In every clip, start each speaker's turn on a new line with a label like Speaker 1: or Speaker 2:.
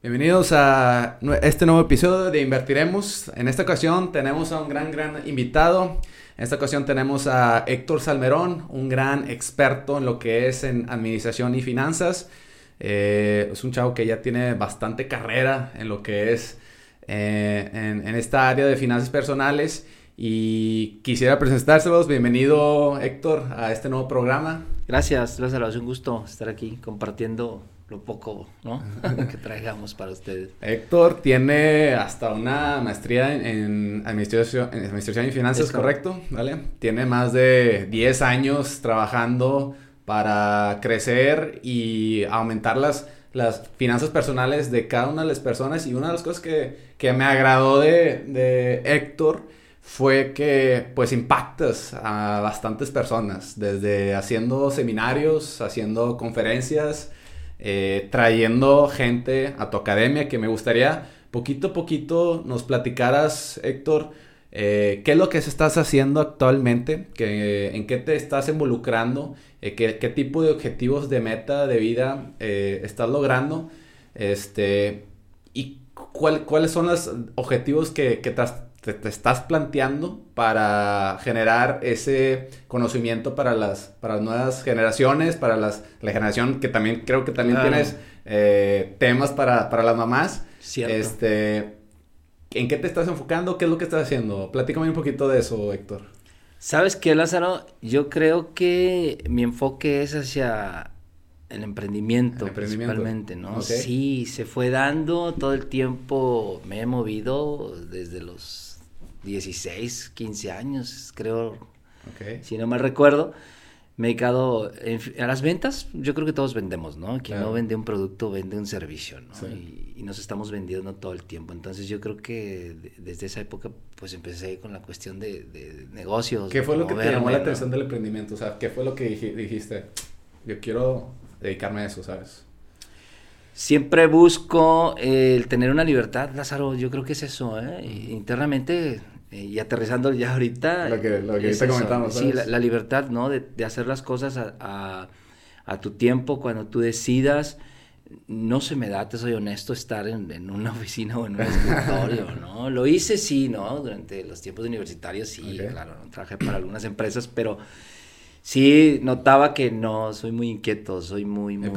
Speaker 1: Bienvenidos a este nuevo episodio de Invertiremos. En esta ocasión tenemos a un gran, gran invitado. En esta ocasión tenemos a Héctor Salmerón, un gran experto en lo que es en administración y finanzas. Eh, es un chavo que ya tiene bastante carrera en lo que es eh, en, esta área de finanzas personales. Y quisiera presentárselos. Bienvenido, Héctor, a este nuevo programa.
Speaker 2: Gracias, gracias, es un gusto estar aquí compartiendo lo poco ¿no? que traigamos para ustedes.
Speaker 1: Héctor tiene hasta una maestría en, administración, en administración y finanzas, ¿correcto? ¿Vale? Tiene más de 10 años trabajando para crecer y aumentar las, las finanzas personales de cada una de las personas. Y una de las cosas que, que me agradó de, de Héctor fue que pues impactas a bastantes personas, desde haciendo seminarios, haciendo conferencias, eh, trayendo gente a tu academia, que me gustaría poquito a poquito nos platicaras, Héctor, eh, qué es lo que estás haciendo actualmente, que, en qué te estás involucrando, eh, qué, tipo de objetivos de meta de vida estás logrando, este, y cuáles son los objetivos que, que te, estás planteando para generar ese conocimiento para las, para las nuevas generaciones, para las, la generación que también creo que también tienes eh, temas para, para, las mamás.
Speaker 2: Cierto.
Speaker 1: Este, ¿En qué te estás enfocando? ¿Qué es lo que estás haciendo? Platícame un poquito de eso, Héctor.
Speaker 2: ¿Sabes qué, Lázaro? Yo creo que mi enfoque es hacia el emprendimiento, principalmente, ¿no? Sí, se fue dando todo el tiempo, me he movido desde los 16, 15 años, creo, si no me recuerdo. Me he dedicado a las ventas, yo creo que todos vendemos, ¿no? Quien no vende un producto vende un servicio, ¿no? Y, nos estamos vendiendo todo el tiempo. Entonces yo creo que desde esa época pues empecé con la cuestión de, negocios.
Speaker 1: ¿Qué fue lo que te llamó la atención del emprendimiento? O sea, ¿qué fue lo que dijiste? Yo quiero dedicarme a eso, ¿sabes?
Speaker 2: Siempre busco el tener una libertad, Lázaro, yo creo que es eso, ¿eh? Internamente eh, y aterrizando ya ahorita.
Speaker 1: Lo que, lo que comentamos.
Speaker 2: Sí, la, libertad, ¿no? De, de, hacer las cosas a, a, tu tiempo, cuando tú decidas. No se me da, te soy honesto, estar en, en una oficina o en un escritorio, ¿no? Lo hice, sí, ¿no? Durante los tiempos universitarios, sí, claro, trabajé para algunas empresas, pero sí notaba que no, soy muy inquieto, soy muy, muy...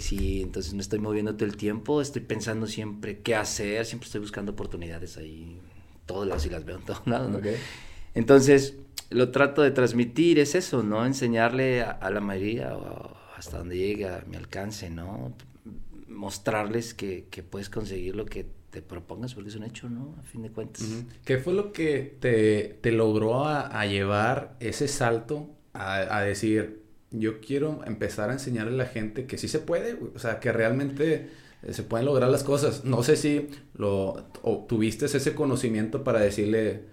Speaker 2: Sí, entonces me estoy moviendo todo el tiempo, estoy pensando siempre qué hacer, siempre estoy buscando oportunidades ahí todos lados y las veo en todos lados, ¿no? Entonces, lo trato de transmitir, es eso, ¿no? Enseñarle a, la mayoría, hasta donde llegue a mi alcance, ¿no? Mostrarles que, que, puedes conseguir lo que te propongas, porque es un hecho, ¿no? A fin de cuentas.
Speaker 1: ¿Qué fue lo que te, te logró a, a, llevar ese salto a, a, decir, yo quiero empezar a enseñarle a la gente que sí se puede, o sea, que realmente eh, se pueden lograr las cosas. No sé si lo tuviste ese conocimiento para decirle,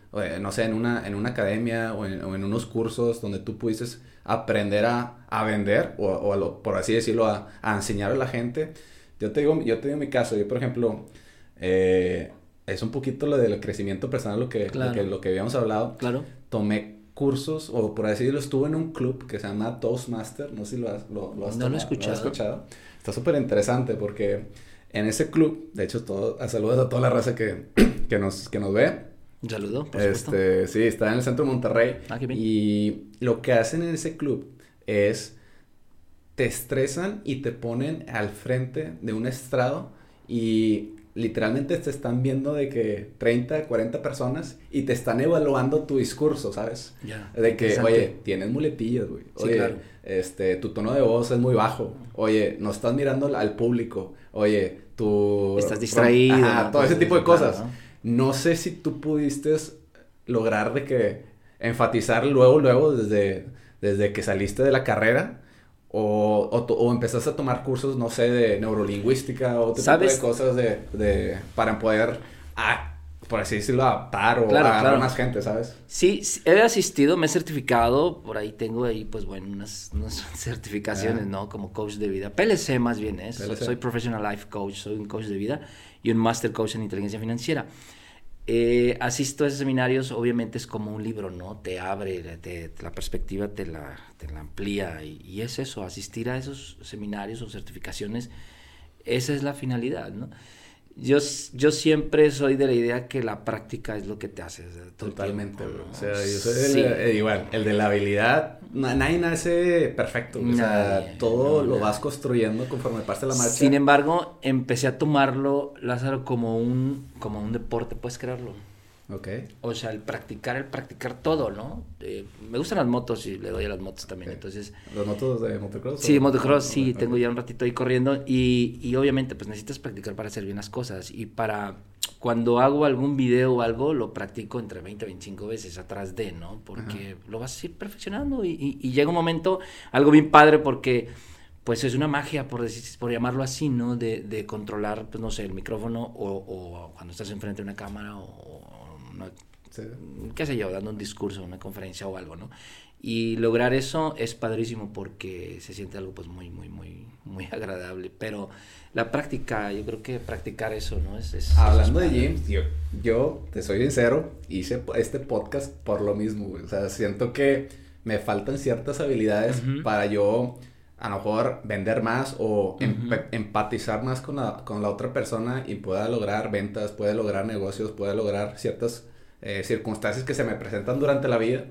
Speaker 1: no sé, en una, en una academia o en, unos cursos donde tú pudiste aprender a, a vender o, o por así decirlo, a, a, enseñar a la gente. Yo te digo, yo te digo mi caso, yo por ejemplo, eh, es un poquito lo del crecimiento personal, lo que, lo que, lo que habíamos hablado.
Speaker 2: Claro.
Speaker 1: Tomé cursos, o por así decirlo, estuve en un club que se llama Toastmaster, no sé si lo has, lo,
Speaker 2: has, no lo he escuchado.
Speaker 1: ¿lo has escuchado? Está súper interesante porque en ese club, de hecho, todo, saludos a toda la raza que, que, nos, que nos ve.
Speaker 2: Un saludo, por
Speaker 1: este, Sí, está en el centro de Monterrey.
Speaker 2: Ah, qué bien.
Speaker 1: Y lo que hacen en ese club es te estresan y te ponen al frente de un estrado y literalmente te están viendo de que 30, 40 personas y te están evaluando tu discurso, ¿sabes? De que, oye, tienes muletillas, güey. Oye,
Speaker 2: claro.
Speaker 1: este, tu tono de voz es muy bajo. Oye, no estás mirando al público. Oye, tú...
Speaker 2: Estás distraído.
Speaker 1: Ajá, todo ese tipo de cosas. ¿no? sé si tú pudiste lograr de que enfatizar luego, luego, desde, desde que saliste de la carrera o, o, empezaste a tomar cursos, no sé, de neurolingüística o otro tipo de cosas de, de, para poder, ah, por así decirlo, adaptar o claro, a más gente, ¿sabes?
Speaker 2: Sí, he asistido, me he certificado, por ahí tengo ahí, pues bueno, unas, unas certificaciones, ¿no? Como coach de vida. PLC más bien es, soy Professional Life Coach, soy un coach de vida y un Master Coach en Inteligencia Financiera. Eh, asisto a esos seminarios, obviamente es como un libro, ¿no? Te abre, te, la perspectiva te la, te la amplía y, es eso, asistir a esos seminarios o certificaciones, esa es la finalidad, ¿no? Yo, yo siempre soy de la idea que la práctica es lo que te hace.
Speaker 1: Totalmente, O sea, yo soy eh, igual, el de la habilidad, nadie nace perfecto. o sea, todo lo vas construyendo conforme pasa la marcha.
Speaker 2: Sin embargo, empecé a tomarlo, Lázaro, como un, como un deporte, puedes creerlo.
Speaker 1: Ok.
Speaker 2: O sea, el practicar, el practicar todo, ¿no? Eh, me gustan las motos y le doy a las motos también, entonces...
Speaker 1: ¿Las motos de motocross?
Speaker 2: Sí, motocross, sí, tengo ya un ratito ahí corriendo y, y, obviamente pues necesitas practicar para hacer bien las cosas y para cuando hago algún video o algo lo practico entre 20 y 25 veces atrás de, ¿no? Porque lo vas a ir perfeccionando y, y, llega un momento, algo bien padre porque pues es una magia, por, decir, por llamarlo así, ¿no? De, de controlar, pues no sé, el micrófono o, o cuando estás enfrente de una cámara o qué sé yo, dando un discurso, una conferencia o algo, ¿no? Y lograr eso es padrísimo porque se siente algo pues muy, muy, muy, muy agradable. Pero la práctica, yo creo que practicar eso, ¿no? Es,
Speaker 1: Hablando de James, yo, yo, te soy sincero, hice este podcast por lo mismo, O sea, siento que me faltan ciertas habilidades para yo a lo mejor vender más o empatizar más con la, con la otra persona y pueda lograr ventas, puede lograr negocios, puede lograr ciertas eh, circunstancias que se me presentan durante la vida.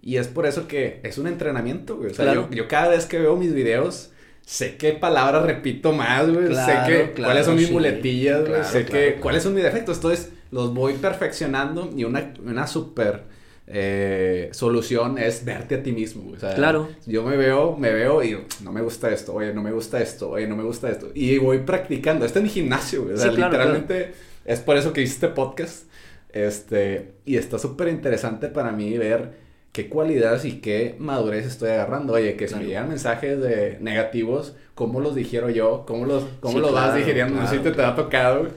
Speaker 1: Y es por eso que es un entrenamiento, güey. O sea, yo, yo, cada vez que veo mis videos, sé qué palabras repito más, güey. sé que, cuáles son mis muletillas, güey. sé que, cuáles son mis defectos. Entonces, los voy perfeccionando y una, una súper eh, solución es verte a ti mismo. O sea,
Speaker 2: claro.
Speaker 1: Yo me veo, me veo y no me gusta esto, oye, no me gusta esto, oye, no me gusta esto. Y voy practicando. Esto en mi gimnasio. O sea, literalmente es por eso que hice este podcast. Este, y está súper interesante para mí ver qué cualidades y qué madurez estoy agarrando. Oye, que si me llegan mensajes de negativos, ¿cómo los digiero yo? ¿Cómo los, cómo los vas digiriendo? no sé si te, te ha tocado.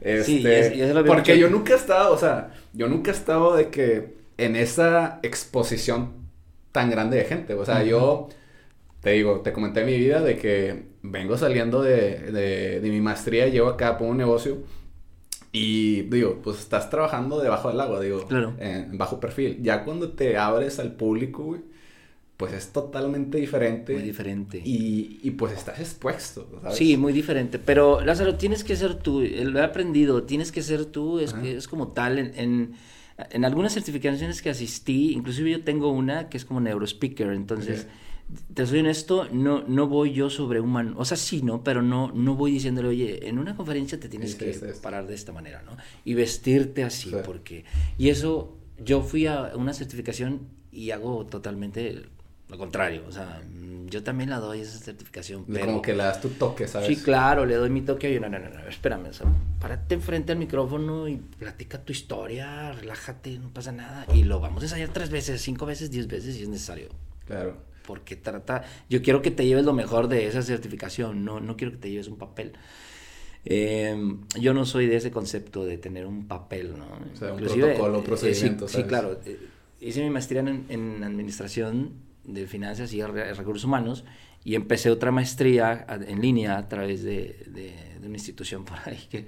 Speaker 1: Este, porque yo nunca he estado, o sea, yo nunca he estado de que en esa exposición tan grande de gente. O sea, yo te digo, te comenté mi vida de que vengo saliendo de, de, de mi maestría, llevo acá por un negocio y digo, pues estás trabajando debajo del agua, digo, en bajo perfil. Ya cuando te abres al público, güey, pues es totalmente diferente.
Speaker 2: Muy diferente.
Speaker 1: Y, y pues estás expuesto, ¿sabes?
Speaker 2: Sí, muy diferente. Pero Lázaro, tienes que ser tú, lo he aprendido, tienes que ser tú, es, es como tal en, en, en, algunas certificaciones que asistí, inclusive yo tengo una que es como neurospeaker, entonces te soy honesto, no, no voy yo sobre un man, o sea, sí, ¿no? Pero no, no voy diciéndole, oye, en una conferencia te tienes que parar de esta manera, ¿no? Y vestirte así, porque... Y eso, yo fui a una certificación y hago totalmente lo contrario, o sea, yo también la doy esa certificación,
Speaker 1: pero... Como que le das tu toque, ¿sabes?
Speaker 2: Sí, claro, le doy mi toque, oye, no, no, no, no espérame, o sea, párate enfrente al micrófono y platica tu historia, relájate, no pasa nada, y lo vamos a ensayar tres veces, cinco veces, diez veces si es necesario.
Speaker 1: Claro
Speaker 2: porque trata, yo quiero que te lleves lo mejor de esa certificación, no, no quiero que te lleves un papel. Em, yo no soy de ese concepto de tener un papel, ¿no?
Speaker 1: O sea, un protocolo, un procedimiento.
Speaker 2: sí, claro. Eh, hice mi maestría en, en, administración de finanzas y recursos humanos y empecé otra maestría en línea a través de, de, de una institución por ahí que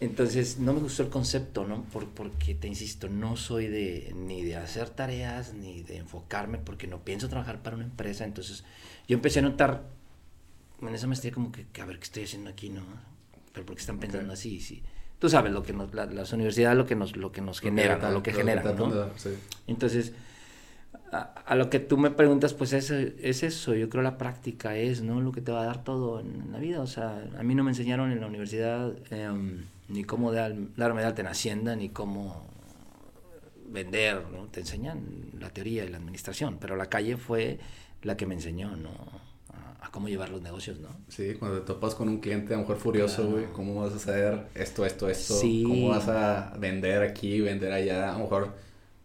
Speaker 2: entonces no me gustó el concepto, ¿no? Por, porque te insisto, no soy de ni de hacer tareas ni de enfocarme porque no pienso trabajar para una empresa. Entonces yo empecé a notar en esa maestría como que, a ver qué estoy haciendo aquí, ¿no? Pero porque están pensando así, sí. Tú sabes lo que nos, las universidades lo que nos, lo que nos generan, lo, lo que generan, ¿no? Entonces, a, lo que tú me preguntas, pues es, es eso, yo creo la práctica es, ¿no? Lo que te va a dar todo en, la vida. O sea, a mí no me enseñaron en la universidad... Em, ni cómo dar, darme de alta en Hacienda, ni cómo vender, ¿no? Te enseñan la teoría y la administración, pero la calle fue la que me enseñó, ¿no? A, cómo llevar los negocios, ¿no?
Speaker 1: Sí, cuando te topas con un cliente a lo mejor furioso, güey, ¿cómo vas a hacer esto, esto, esto? ¿Cómo vas a vender aquí, vender allá? A lo mejor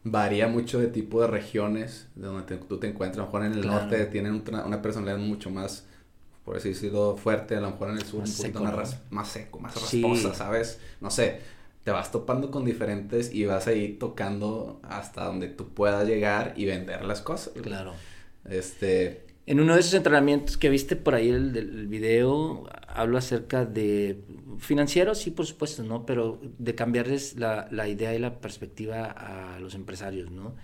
Speaker 1: varía mucho de tipo de regiones de donde tú te encuentras. A lo mejor en el norte tienen una personalidad mucho más por así decirlo, fuerte, a lo mejor en el sur un poquito más, más, seco, más rasposa, ¿sabes? No sé, te vas topando con diferentes y vas a ir tocando hasta donde tú puedas llegar y vender las cosas.
Speaker 2: Claro.
Speaker 1: Este...
Speaker 2: En uno de esos entrenamientos que viste por ahí el, el video, hablo acerca de financieros, sí, por supuesto, ¿no? Pero de cambiarles la, la idea y la perspectiva a los empresarios, ¿no?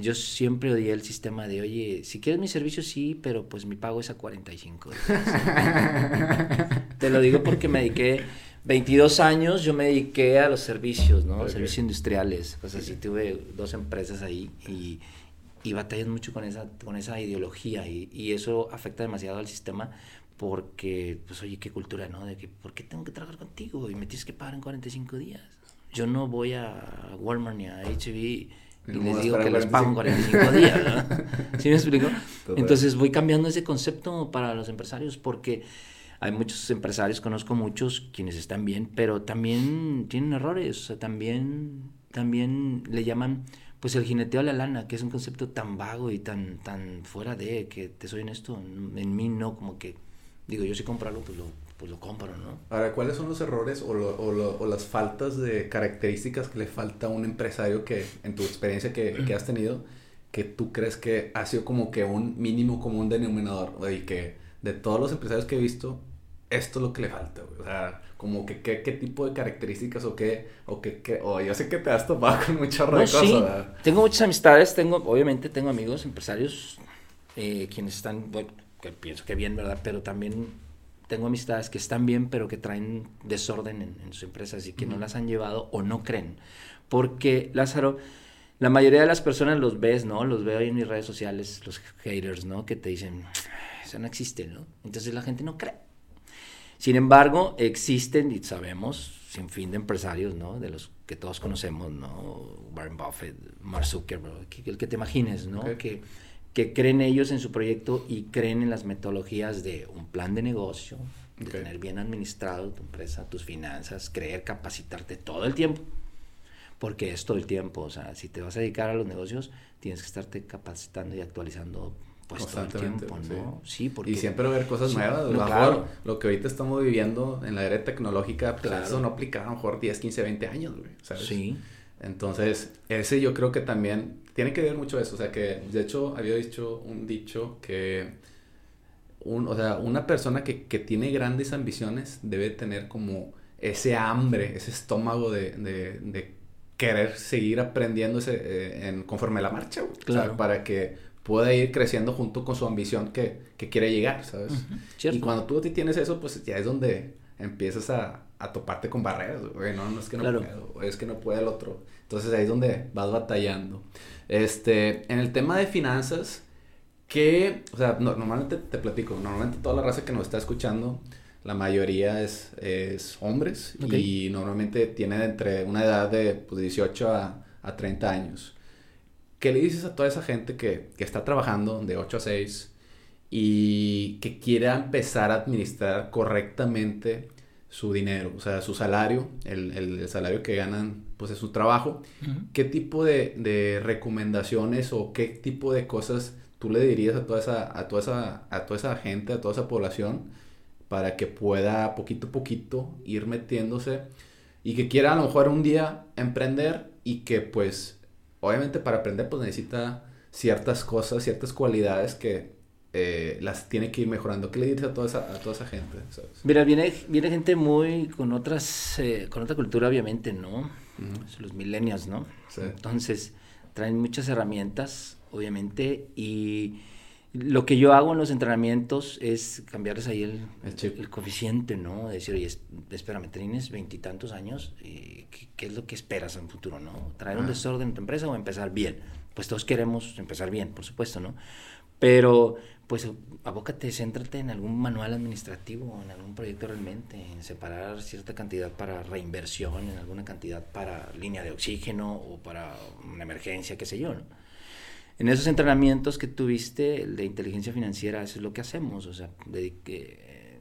Speaker 2: yo siempre odié el sistema de, oye, si quieres mi servicio, sí, pero pues mi pago es a 45. Te lo digo porque me dediqué 22 años yo me dediqué a los servicios, ¿no? Servicios industriales, cosas así. Tuve dos empresas ahí y, y batallas mucho con esa, con esa ideología y, y, eso afecta demasiado al sistema porque, pues, oye, qué cultura, ¿no? De que, ¿por qué tengo que trabajar contigo? Y me tienes que pagar en 45 días. Yo no voy a Walmart ni a HB y les digo que les pago en 45 días, ¿no? ¿Sí me explico? Entonces voy cambiando ese concepto para los empresarios porque hay muchos empresarios, conozco muchos quienes están bien, pero también tienen errores, o sea, también, también le llaman pues el jineteo a la lana, que es un concepto tan vago y tan, tan fuera de, que te soy honesto, en mí no, como que, digo, yo si compro algo, pues lo, pues lo compro, ¿no?
Speaker 1: Ahora, ¿cuáles son los errores o, lo, o, o, las faltas de características que le falta a un empresario que, en tu experiencia que, que has tenido, que tú crees que ha sido como que un mínimo común denominador, y que de todos los empresarios que he visto, esto es lo que le falta, O sea, como que qué, qué tipo de características o qué, o qué, o yo sé que te has topado con muchas no, cosas. Sí.
Speaker 2: Tengo muchas amistades, tengo, obviamente tengo amigos, empresarios, eh, quienes están, bueno, que pienso que bien, ¿verdad? Pero también tengo amistades que están bien, pero que traen desorden en, en sus empresas y que no las han llevado o no creen. Porque, Lázaro, la mayoría de las personas los ves, ¿no? Los veo ahí en mis redes sociales, los haters, ¿no? Que te dicen, eso no existe, ¿no? Entonces la gente no cree. Sin embargo, existen, y sabemos, sin fin de empresarios, ¿no? De los que todos conocemos, ¿no? Warren Buffett, Mark Zuckerberg, el que te imagines, ¿no? Que, que creen ellos en su proyecto y creen en las metodologías de un plan de negocio, de tener bien administrado tu empresa, tus finanzas, creer, capacitarte todo el tiempo. Porque es todo el tiempo, o sea, si te vas a dedicar a los negocios, tienes que estarte capacitando y actualizando pues todo el tiempo, ¿no?
Speaker 1: Sí, porque... Y siempre ver cosas nuevas. lo, mejor, lo que ahorita estamos viviendo en la era tecnológica, pues eso no aplicaba a lo mejor 10, 15, 20 años, güey, ¿sabes? Sí. Entonces, ese yo creo que también tiene que ver mucho eso. O sea, que de hecho había dicho un dicho que, un, o sea, una persona que, que tiene grandes ambiciones debe tener como ese hambre, ese estómago de, de, de querer seguir aprendiendo ese, eh, en, conforme a la marcha, güey. Claro. O sea, para que puede ir creciendo junto con su ambición que, que quiere llegar, ¿sabes? Y cuando tú tienes eso, pues ya es donde empiezas a, a toparte con barreras, güey, no, no es que no puedo, es que no puede el otro. Entonces ahí es donde vas batallando. Este, en el tema de finanzas, que, o sea, normalmente te platico, normalmente toda la raza que nos está escuchando, la mayoría es, es hombres y normalmente tienen entre una edad de pues, 18 a, a 30 años. ¿Qué le dices a toda esa gente que, que está trabajando de 8 a 6 y que quiera empezar a administrar correctamente su dinero, o sea, su salario, el, el, salario que ganan, pues es su trabajo. ¿Qué tipo de, de, recomendaciones o qué tipo de cosas tú le dirías a toda esa, a toda esa, a toda esa gente, a toda esa población, para que pueda poquito a poquito ir metiéndose y que quiera a lo mejor un día emprender y que pues obviamente para aprender pues necesita ciertas cosas, ciertas cualidades que eh, las tiene que ir mejorando. ¿Qué le dices a toda esa, a toda esa gente?
Speaker 2: Mira, viene, viene gente muy con otras, eh, con otra cultura obviamente, ¿no? Los millennials, ¿no? Entonces, traen muchas herramientas, obviamente, y lo que yo hago en los entrenamientos es cambiarles ahí el, el, coeficiente, ¿no? Decir, oye, espérame, tienes veintitantos años, ¿qué, ¿qué, es lo que esperas en el futuro, no? ¿Traer un desorden en tu empresa o empezar bien? Pues todos queremos empezar bien, por supuesto, ¿no? Pero, pues, abócate, céntrate en algún manual administrativo, en algún proyecto realmente, en separar cierta cantidad para reinversión, en alguna cantidad para línea de oxígeno o para una emergencia, qué sé yo, ¿no? En esos entrenamientos que tuviste de inteligencia financiera, eso es lo que hacemos, o sea, de, que,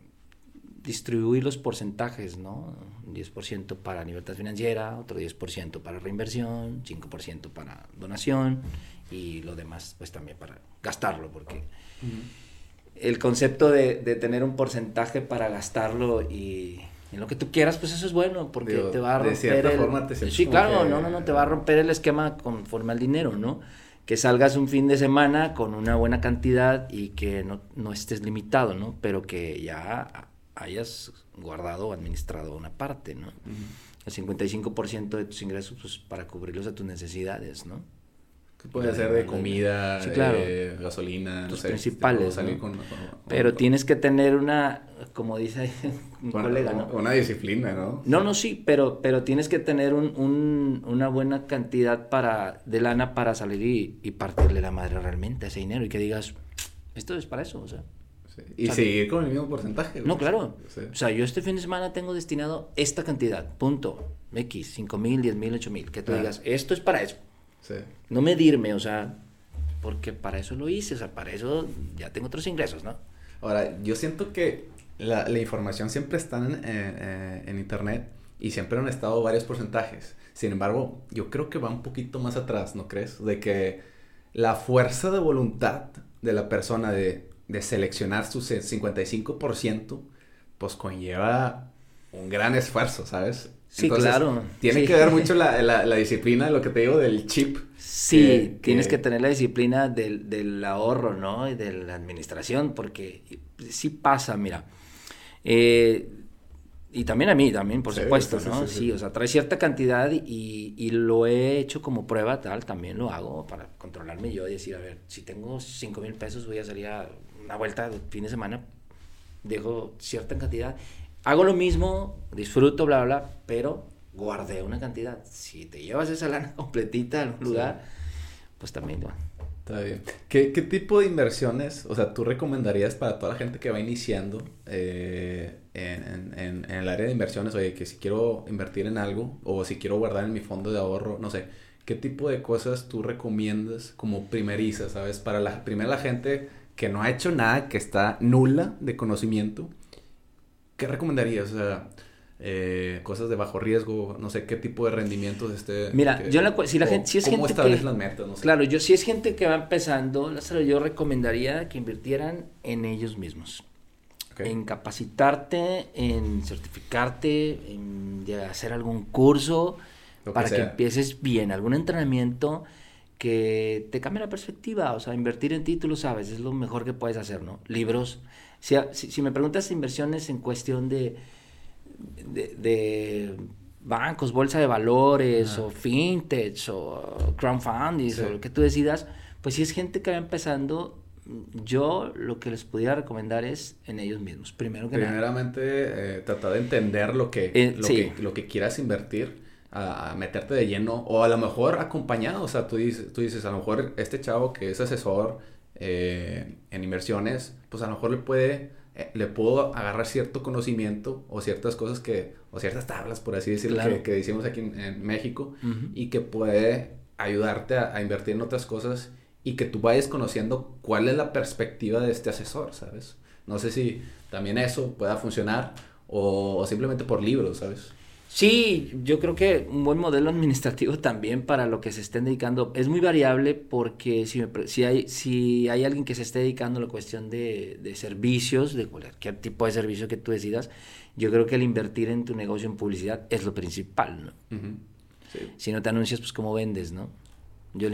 Speaker 2: distribuir los porcentajes, ¿no? 10% para libertad financiera, otro 10% para reinversión, 5% para donación y lo demás pues también para gastarlo, porque el concepto de, de, tener un porcentaje para gastarlo y en lo que tú quieras, pues eso es bueno, porque te va a romper... De cierta forma te Sí, claro, no, no, no, te va a romper el esquema conforme al dinero, ¿no? Que salgas un fin de semana con una buena cantidad y que no, no estés limitado, ¿no? Pero que ya hayas guardado o administrado una parte, ¿no? El 55% de tus ingresos pues, para cubrirlos a tus necesidades, ¿no?
Speaker 1: Puede ser de comida, de gasolina,
Speaker 2: Tus principales. Pero tienes que tener una, como dice un colega, ¿no?
Speaker 1: Una disciplina, ¿no?
Speaker 2: No, no, sí, pero, pero tienes que tener un, una buena cantidad para, de lana para salir y, y, partirle la madre realmente a ese dinero y que digas, esto es para eso, o sea.
Speaker 1: Y seguir con el mismo porcentaje.
Speaker 2: No, claro. O sea, yo este fin de semana tengo destinado esta cantidad, punto. X, 5 mil, 10 mil, 8 mil. Que tú digas, esto es para eso. No medirme, o sea, porque para eso lo hice, o sea, para eso ya tengo otros ingresos, ¿no?
Speaker 1: Ahora, yo siento que la, la información siempre está en, eh, en, internet y siempre han estado varios porcentajes. Sin embargo, yo creo que va un poquito más atrás, ¿no crees? De que la fuerza de voluntad de la persona de, de seleccionar su 55%, pues conlleva un gran esfuerzo, ¿sabes?
Speaker 2: Sí, claro.
Speaker 1: Tiene que ver mucho la, la, disciplina, lo que te digo, del chip.
Speaker 2: Sí, tienes que... tener la disciplina del, del, ahorro, ¿no? Y de la administración, porque sí pasa, mira. Eh, y también a mí, también, por supuesto, ¿no? Sí, o sea, trae cierta cantidad y, y, lo he hecho como prueba, tal, también lo hago para controlarme yo y decir, a ver, si tengo 5 mil pesos, voy a salir a una vuelta de fin de semana, dejo cierta cantidad hago lo mismo, disfruto, bla, bla, pero guardé una cantidad. Si te llevas esa lana completita a un lugar, pues también va.
Speaker 1: Está bien. ¿Qué, tipo de inversiones, o sea, tú recomendarías para toda la gente que va iniciando eh, en, en, el área de inversiones? Oye, que si quiero invertir en algo o si quiero guardar en mi fondo de ahorro, no sé, ¿qué tipo de cosas tú recomiendas como primeriza, sabes? Para la primera la gente que no ha hecho nada, que está nula de conocimiento ¿qué recomendarías? O sea, eh, cosas de bajo riesgo, no sé qué tipo de rendimientos este.
Speaker 2: Mira, yo la, si la gente, si es
Speaker 1: ¿cómo
Speaker 2: gente que,
Speaker 1: las metas? No
Speaker 2: sé. Claro, yo si es gente que va empezando, yo recomendaría que invirtieran en ellos mismos. En capacitarte, en certificarte, en hacer algún curso para que, empieces bien, algún entrenamiento que te cambie la perspectiva, o sea, invertir en títulos, sabes, es lo mejor que puedes hacer, ¿no? Libros, si, si, me preguntas inversiones en cuestión de, de, bancos, bolsa de valores, o fintech, o crowdfunding, o lo que tú decidas, pues si es gente que va empezando, yo lo que les pudiera recomendar es en ellos mismos, primero que
Speaker 1: Primeramente, eh, tratar de entender lo que, eh, lo, que lo que quieras invertir. A, meterte de lleno o a lo mejor acompañado, o sea, tú dices, tú dices, a lo mejor este chavo que es asesor eh, en inversiones, pues a lo mejor le puede, eh, le puedo agarrar cierto conocimiento o ciertas cosas que, o ciertas tablas, por así decirlo, que, que, decimos aquí en, México, y que puede ayudarte a, invertir en otras cosas y que tú vayas conociendo cuál es la perspectiva de este asesor, ¿sabes? No sé si también eso pueda funcionar o, o simplemente por libros, ¿sabes?
Speaker 2: Sí, yo creo que un buen modelo administrativo también para lo que se estén dedicando es muy variable porque si, si, hay, si hay alguien que se esté dedicando a la cuestión de, de, servicios, de cualquier tipo de servicio que tú decidas, yo creo que el invertir en tu negocio en publicidad es lo principal, ¿no? Si no te anuncias, pues cómo vendes, ¿no? Yo,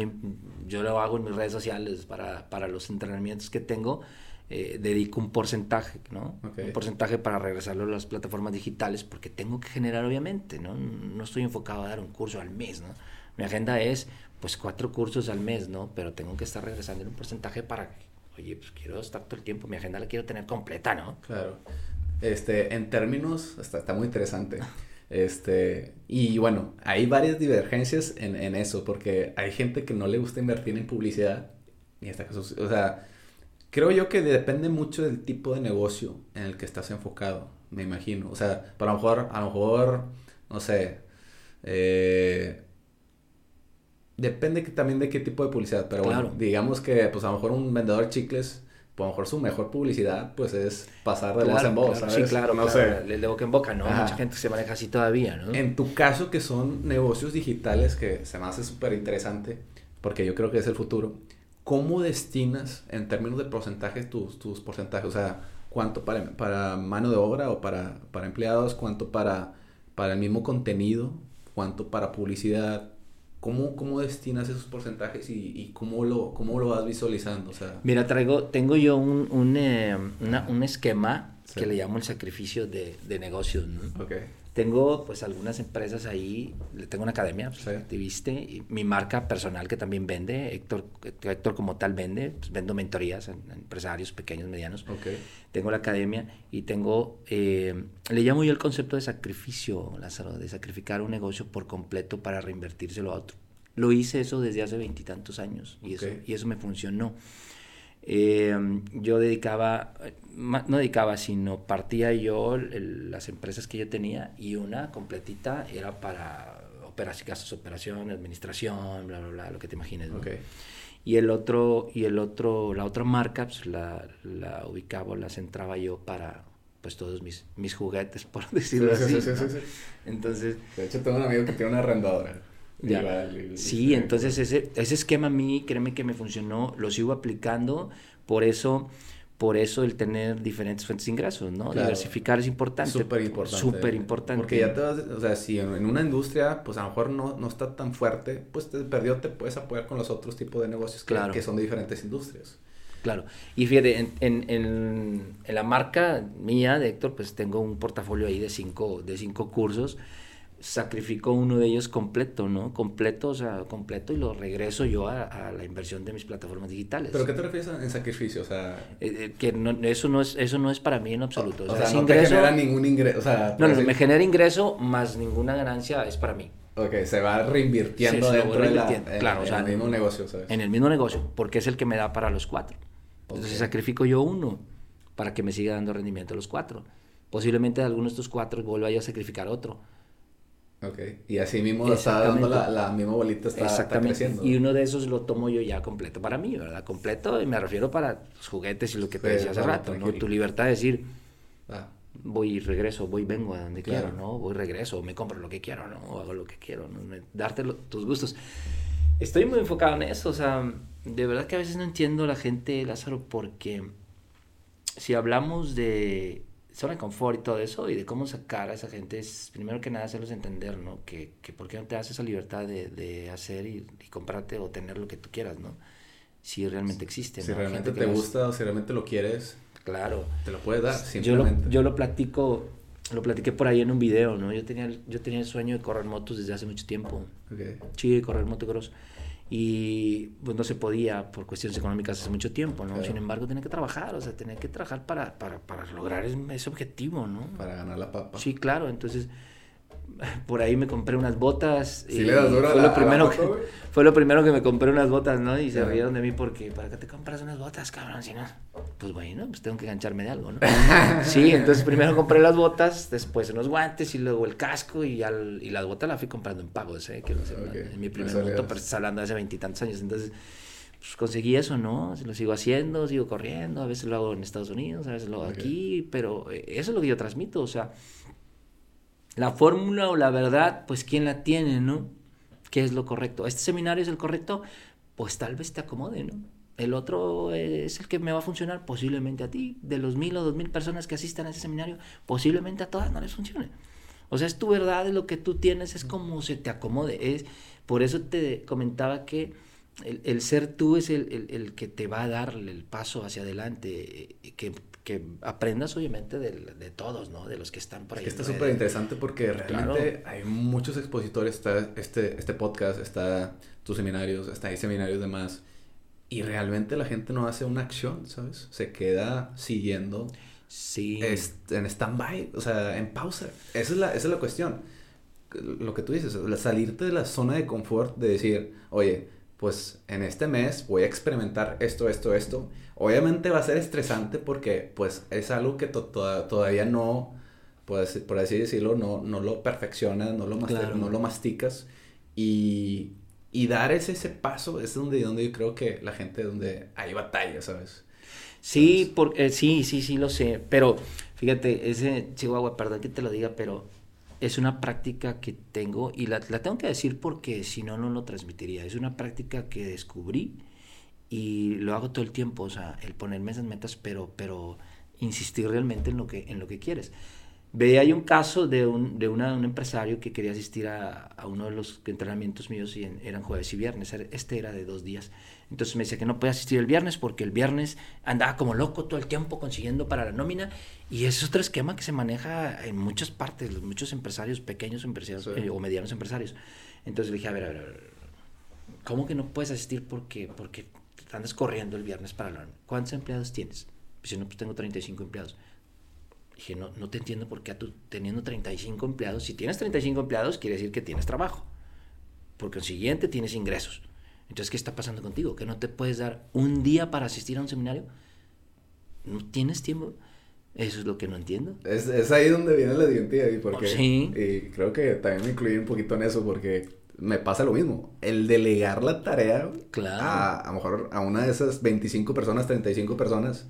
Speaker 2: yo lo hago en mis redes sociales para, para los entrenamientos que tengo eh, dedico un porcentaje, ¿no? Un porcentaje para regresarlo a las plataformas digitales porque tengo que generar, obviamente, ¿no? No estoy enfocado a dar un curso al mes, ¿no? Mi agenda es, pues, cuatro cursos al mes, ¿no? Pero tengo que estar regresando en un porcentaje para, oye, pues quiero estar todo el tiempo, mi agenda la quiero tener completa, ¿no?
Speaker 1: Claro. Este, en términos, está, está muy interesante. Este, y bueno, hay varias divergencias en, en, eso, porque hay gente que no le gusta invertir en publicidad. Y esta cosa, o sea, Creo yo que depende mucho del tipo de negocio en el que estás enfocado, me imagino. O sea, para lo mejor, a lo mejor, no sé, eh, depende que, también de qué tipo de publicidad, pero bueno, digamos que pues a lo mejor un vendedor de chicles, pues a lo mejor su mejor publicidad pues es pasar de voz en voz,
Speaker 2: ¿sabes? Sí, claro, no sé. De boca en boca, ¿no? Mucha gente se maneja así todavía, ¿no?
Speaker 1: En tu caso que son negocios digitales que se me hace súper interesante, porque yo creo que es el futuro ¿cómo destinas en términos de porcentajes tus, tus porcentajes? O sea, ¿cuánto para, para mano de obra o para, para empleados? ¿Cuánto para, para el mismo contenido? ¿Cuánto para publicidad? ¿Cómo, cómo destinas esos porcentajes y, y cómo, lo, cómo lo vas visualizando? O sea,
Speaker 2: Mira, traigo, tengo yo un, un, eh, un esquema que le llamo el sacrificio de, de negocios. ¿no? Tengo pues algunas empresas ahí, le tengo una academia, pues, activiste, y mi marca personal que también vende, Héctor, Héctor como tal vende, pues, vendo mentorías a, empresarios pequeños, medianos.
Speaker 1: Okay.
Speaker 2: Tengo la academia y tengo, eh, le llamo yo el concepto de sacrificio, Lázaro, de sacrificar un negocio por completo para reinvertírselo a otro. Lo hice eso desde hace veintitantos años y, eso, y eso me funcionó. Eh, yo dedicaba, no dedicaba, sino partía yo las empresas que yo tenía y una completita era para operaciones, gastos, operación, administración, bla, bla, bla, lo que te imagines. Y el otro, y el otro, la otra marca, pues la, la ubicaba, la centraba yo para pues todos mis, mis juguetes, por decirlo así. Entonces.
Speaker 1: De hecho, tengo un amigo que tiene una arrendadora.
Speaker 2: Sí, entonces ese, ese esquema a mí, créeme que me funcionó, lo sigo aplicando, por eso, por eso el tener diferentes fuentes de ingresos, ¿no? Diversificar es importante.
Speaker 1: Súper importante.
Speaker 2: Súper importante.
Speaker 1: Porque ya te vas, o sea, si en, una industria, pues a lo mejor no, no está tan fuerte, pues te perdió, te puedes apoyar con los otros tipos de negocios que, que son de diferentes industrias.
Speaker 2: Claro. Y fíjate, en, en, en, en, la marca mía de Héctor, pues tengo un portafolio ahí de cinco, de cinco cursos sacrifico uno de ellos completo, ¿no? Completo, o sea, completo y lo regreso yo a, la inversión de mis plataformas digitales.
Speaker 1: ¿Pero qué te refieres en sacrificio? O sea...
Speaker 2: Eh, eh, que eso, no es, eso no es para mí en absoluto.
Speaker 1: O, sea, no te genera ningún ingreso, o sea...
Speaker 2: No, no, me genera ingreso más ninguna ganancia es para mí.
Speaker 1: Ok, se va reinvirtiendo dentro de la, claro, en, el mismo negocio, ¿sabes?
Speaker 2: En el mismo negocio, porque es el que me da para los cuatro. Entonces sacrifico yo uno para que me siga dando rendimiento los cuatro. Posiblemente de alguno de estos cuatro vuelva yo a sacrificar otro
Speaker 1: Ok, y así mismo está dando la, la, misma bolita, está, Exactamente. creciendo.
Speaker 2: Y uno de esos lo tomo yo ya completo para mí, ¿verdad? Completo, y me refiero para los juguetes y lo que te decía hace rato, ¿no? Tu libertad de decir, ah. voy y regreso, voy y vengo a donde quiero, ¿no? Voy y regreso, me compro lo que quiero, ¿no? hago lo que quiero, ¿no? Darte tus gustos. Estoy muy enfocado en eso, o sea, de verdad que a veces no entiendo la gente, Lázaro, porque si hablamos de zona de confort y todo eso, y de cómo sacar a esa gente, es primero que nada hacerlos entender, ¿no? Que, que por qué no te das esa libertad de, de hacer y, comprarte o tener lo que tú quieras, ¿no? Si realmente existe,
Speaker 1: Si realmente te gusta o si realmente lo quieres.
Speaker 2: Claro.
Speaker 1: Te lo puedes dar,
Speaker 2: simplemente. Yo lo, yo lo platico, lo platiqué por ahí en un video, ¿no? Yo tenía, yo tenía el sueño de correr motos desde hace mucho tiempo.
Speaker 1: Okay.
Speaker 2: Sí, de correr motocross y pues no se podía por cuestiones económicas hace mucho tiempo, ¿no? Sin embargo, tenía que trabajar, o sea, tenía que trabajar para, para, para lograr ese objetivo, ¿no?
Speaker 1: Para ganar la papa.
Speaker 2: Sí, claro, entonces por ahí me compré unas botas.
Speaker 1: y le das duro
Speaker 2: fue, lo primero que, fue lo primero que me compré unas botas, ¿no? Y se rieron de mí porque, ¿para qué te compras unas botas, cabrón? Si no, pues bueno, pues tengo que engancharme de algo, ¿no? sí, entonces primero compré las botas, después unos guantes y luego el casco y, al, y las botas las fui comprando en pagos, ¿eh? Que no sé, en mi primer moto, pero estás hablando de hace veintitantos años, entonces pues conseguí eso, ¿no? Lo sigo haciendo, sigo corriendo, a veces lo hago en Estados Unidos, a veces lo hago aquí, pero eh, eso es lo que yo transmito, o sea, la fórmula o la verdad, pues quién la tiene, ¿no? ¿Qué es lo correcto? ¿Este seminario es el correcto? Pues tal vez te acomode, ¿no? El otro es el que me va a funcionar posiblemente a ti. De los mil o dos mil personas que asistan a ese seminario, posiblemente a todas no les funcione. O sea, es tu verdad, lo que tú tienes, es como se te acomode. Es, por eso te comentaba que el, ser tú es el, el, que te va a dar el paso hacia adelante, eh, que que aprendas obviamente de, de, todos, ¿no? De los que están por ahí.
Speaker 1: está súper interesante porque realmente hay muchos expositores, está este, este podcast, está tus seminarios, está ahí seminarios demás, y realmente la gente no hace una acción, ¿sabes? Se queda siguiendo
Speaker 2: sí.
Speaker 1: en stand-by, o sea, en pausa. Esa es, la, esa es la cuestión. Lo que tú dices, salirte de la zona de confort de decir, oye, pues en este mes voy a experimentar esto, esto, esto Obviamente va a ser estresante porque pues es algo que todavía no, pues, por así decirlo, no, no lo perfeccionas, no lo, no lo masticas y, y dar ese, ese paso es donde, donde yo creo que la gente, donde hay batalla, ¿sabes?
Speaker 2: Sí, porque, sí, sí, sí, lo sé, pero fíjate, ese Chihuahua, perdón que te lo diga, pero es una práctica que tengo y la, la tengo que decir porque si no, no lo transmitiría. Es una práctica que descubrí y lo hago todo el tiempo, o sea, el ponerme esas metas, pero, pero insistir realmente en lo que, en lo que quieres. Veía hay un caso de, un, de una, un empresario que quería asistir a, a, uno de los entrenamientos míos y eran jueves y viernes, este era de dos días. Entonces me decía que no podía asistir el viernes porque el viernes andaba como loco todo el tiempo consiguiendo para la nómina y ese es otro esquema que se maneja en muchas partes, los muchos empresarios, pequeños empresarios eh, o medianos empresarios. Entonces le dije, a ver, a ver, a ver, ¿cómo que no puedes asistir porque, porque andas corriendo el viernes para la nómina? ¿Cuántos empleados tienes? Pues yo no, pues tengo 35 empleados. Dije, no, no te entiendo por qué tú, teniendo 35 empleados, si tienes 35 empleados, quiere decir que tienes trabajo. Por consiguiente, tienes ingresos. Entonces, ¿qué está pasando contigo? ¿Que no te puedes dar un día para asistir a un seminario? ¿No tienes tiempo? Eso es lo que no entiendo.
Speaker 1: Es, es ahí donde viene la identidad y porque sí. y creo que también me incluí un poquito en eso porque me pasa lo mismo. El delegar la tarea claro. a, a lo mejor a una de esas 25 personas, 35 personas,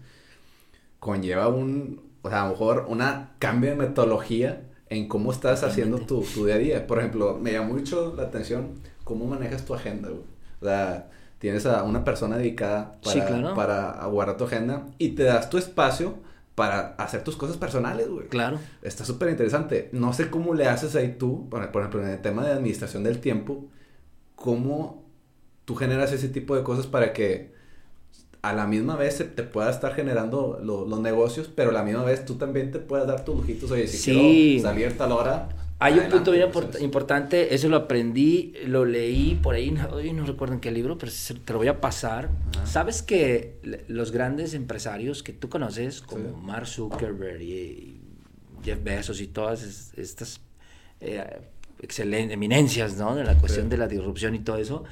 Speaker 1: conlleva un, o sea, a lo mejor una cambio de metodología en cómo estás haciendo tu, tu, día a día. Por ejemplo, me llama mucho la atención cómo manejas tu agenda, güey. O sea, tienes a una persona dedicada para, para guardar tu agenda y te das tu espacio para hacer tus cosas personales, güey.
Speaker 2: Claro.
Speaker 1: Está súper interesante. No sé cómo le haces ahí tú, por ejemplo, en el tema de administración del tiempo, cómo tú generas ese tipo de cosas para que a la misma vez te pueda estar generando los negocios, pero a la misma vez tú también te puedas dar tus lujitos. Oye, si quiero salir tal hora,
Speaker 2: hay un punto bien importante, eso lo aprendí, lo leí por ahí, no, no recuerdo en qué libro, pero te lo voy a pasar. ¿Sabes que los grandes empresarios que tú conoces, como Mark Zuckerberg y Jeff Bezos y todas estas eh, excelentes eminencias, ¿no? De la cuestión de la disrupción y todo eso,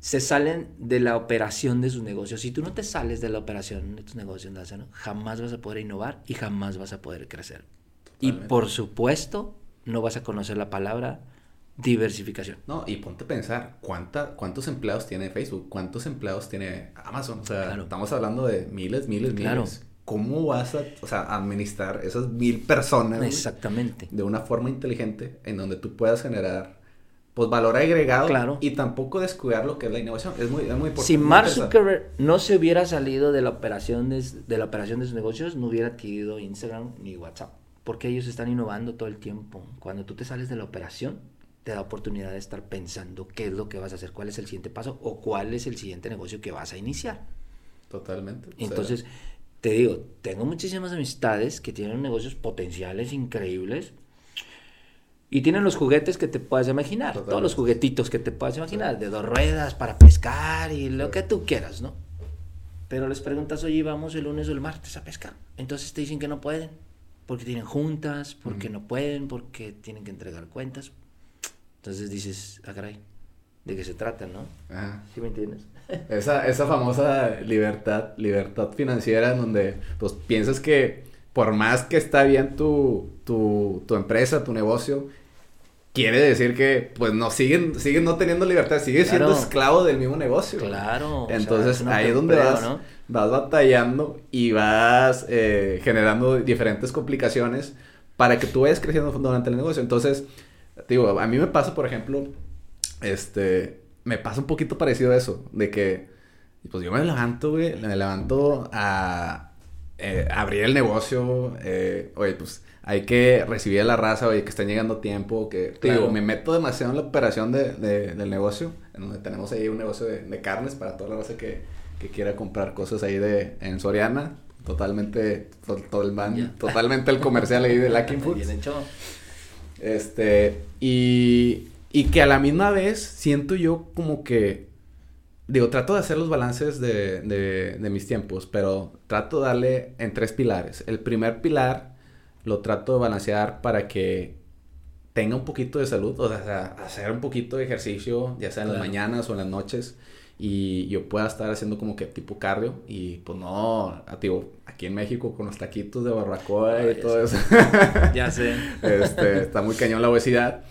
Speaker 2: se salen de la operación de sus negocios. Si tú no te sales de la operación de tus negocios, jamás vas a poder innovar y jamás vas a poder crecer. Y por supuesto, no vas a conocer la palabra diversificación.
Speaker 1: No, y ponte a pensar, ¿cuánta, ¿cuántos empleados tiene Facebook? ¿Cuántos empleados tiene Amazon? O sea, estamos hablando de miles, miles, claro. miles. ¿Cómo vas a o sea, administrar esas mil personas?
Speaker 2: Exactamente.
Speaker 1: De una forma inteligente en donde tú puedas generar pues valor agregado claro. y tampoco descuidar lo que es la innovación. Es muy, es muy importante.
Speaker 2: Si Mark Zuckerberg no se hubiera salido de la operación de, de la operación de sus negocios, no hubiera adquirido Instagram ni WhatsApp porque ellos están innovando todo el tiempo. Cuando tú te sales de la operación, te da oportunidad de estar pensando qué es lo que vas a hacer, cuál es el siguiente paso o cuál es el siguiente negocio que vas a iniciar.
Speaker 1: Totalmente.
Speaker 2: Entonces, te digo, tengo muchísimas amistades que tienen negocios potenciales increíbles y tienen los juguetes que te puedas imaginar, todos los juguetitos que te puedas imaginar, de dos ruedas para pescar y lo que tú quieras, ¿no? Pero les preguntas, oye, vamos el lunes o el martes a pescar. Entonces te dicen que no pueden porque tienen juntas, porque no pueden, porque tienen que entregar cuentas. Entonces dices, ah, caray, ¿de qué se trata, no? Ah. ¿Sí me entiendes?
Speaker 1: Esa, esa famosa libertad, libertad financiera en donde pues piensas que por más que está bien tu, tu, tu empresa, tu negocio, quiere decir que pues no siguen siguen no teniendo libertad, sigues siendo esclavo del mismo negocio.
Speaker 2: Claro.
Speaker 1: Entonces ahí es donde vas, vas batallando y vas eh, generando diferentes complicaciones para que tú vayas creciendo durante el negocio. Entonces, digo, a mí me pasa, por ejemplo, este, me pasa un poquito parecido a eso, de que, pues yo me levanto, güey, me levanto a eh, abrir el negocio, eh, oye, pues hay que recibir a la raza, oye, que están llegando tiempo, que, digo, me meto demasiado en la operación de, del negocio, en donde tenemos ahí un negocio de, de carnes para toda la raza que que quiera comprar cosas ahí de en Soriana, totalmente todo, el man, totalmente el comercial ahí de Lucky Foods. Bien hecho. Este, y y que a la misma vez siento yo como que digo, trato de hacer los balances de, de, de mis tiempos, pero trato de darle en tres pilares. El primer pilar lo trato de balancear para que tenga un poquito de salud, o sea, hacer un poquito de ejercicio, ya sea en las mañanas o en las noches y yo pueda estar haciendo como que tipo cardio y pues no, digo, aquí en México con los taquitos de barbacoa y todo eso.
Speaker 2: ya sé.
Speaker 1: Este, está muy cañón la obesidad.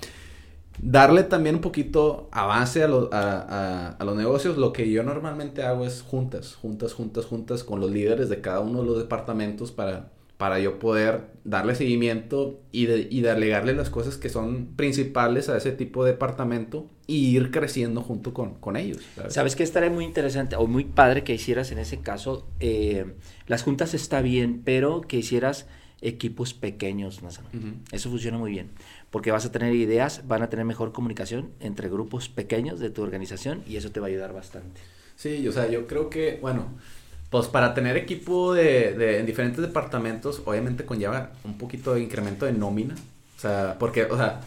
Speaker 1: Darle también un poquito avance a, a, a, los negocios. Lo que yo normalmente hago es juntas, juntas, juntas, juntas con los líderes de cada uno de los departamentos para para yo poder darle seguimiento y, de, y delegarle las cosas que son principales a ese tipo de departamento y ir creciendo junto con, con ellos.
Speaker 2: ¿Sabes, qué estaría muy interesante o muy padre que hicieras en ese caso? Eh, las juntas está bien, pero que hicieras equipos pequeños, Eso funciona muy bien, porque vas a tener ideas, van a tener mejor comunicación entre grupos pequeños de tu organización y eso te va a ayudar bastante.
Speaker 1: Sí, o sea, yo creo que, bueno, pues para tener equipo de, de, en diferentes departamentos, obviamente conlleva un poquito de incremento de nómina. O sea, porque, o sea,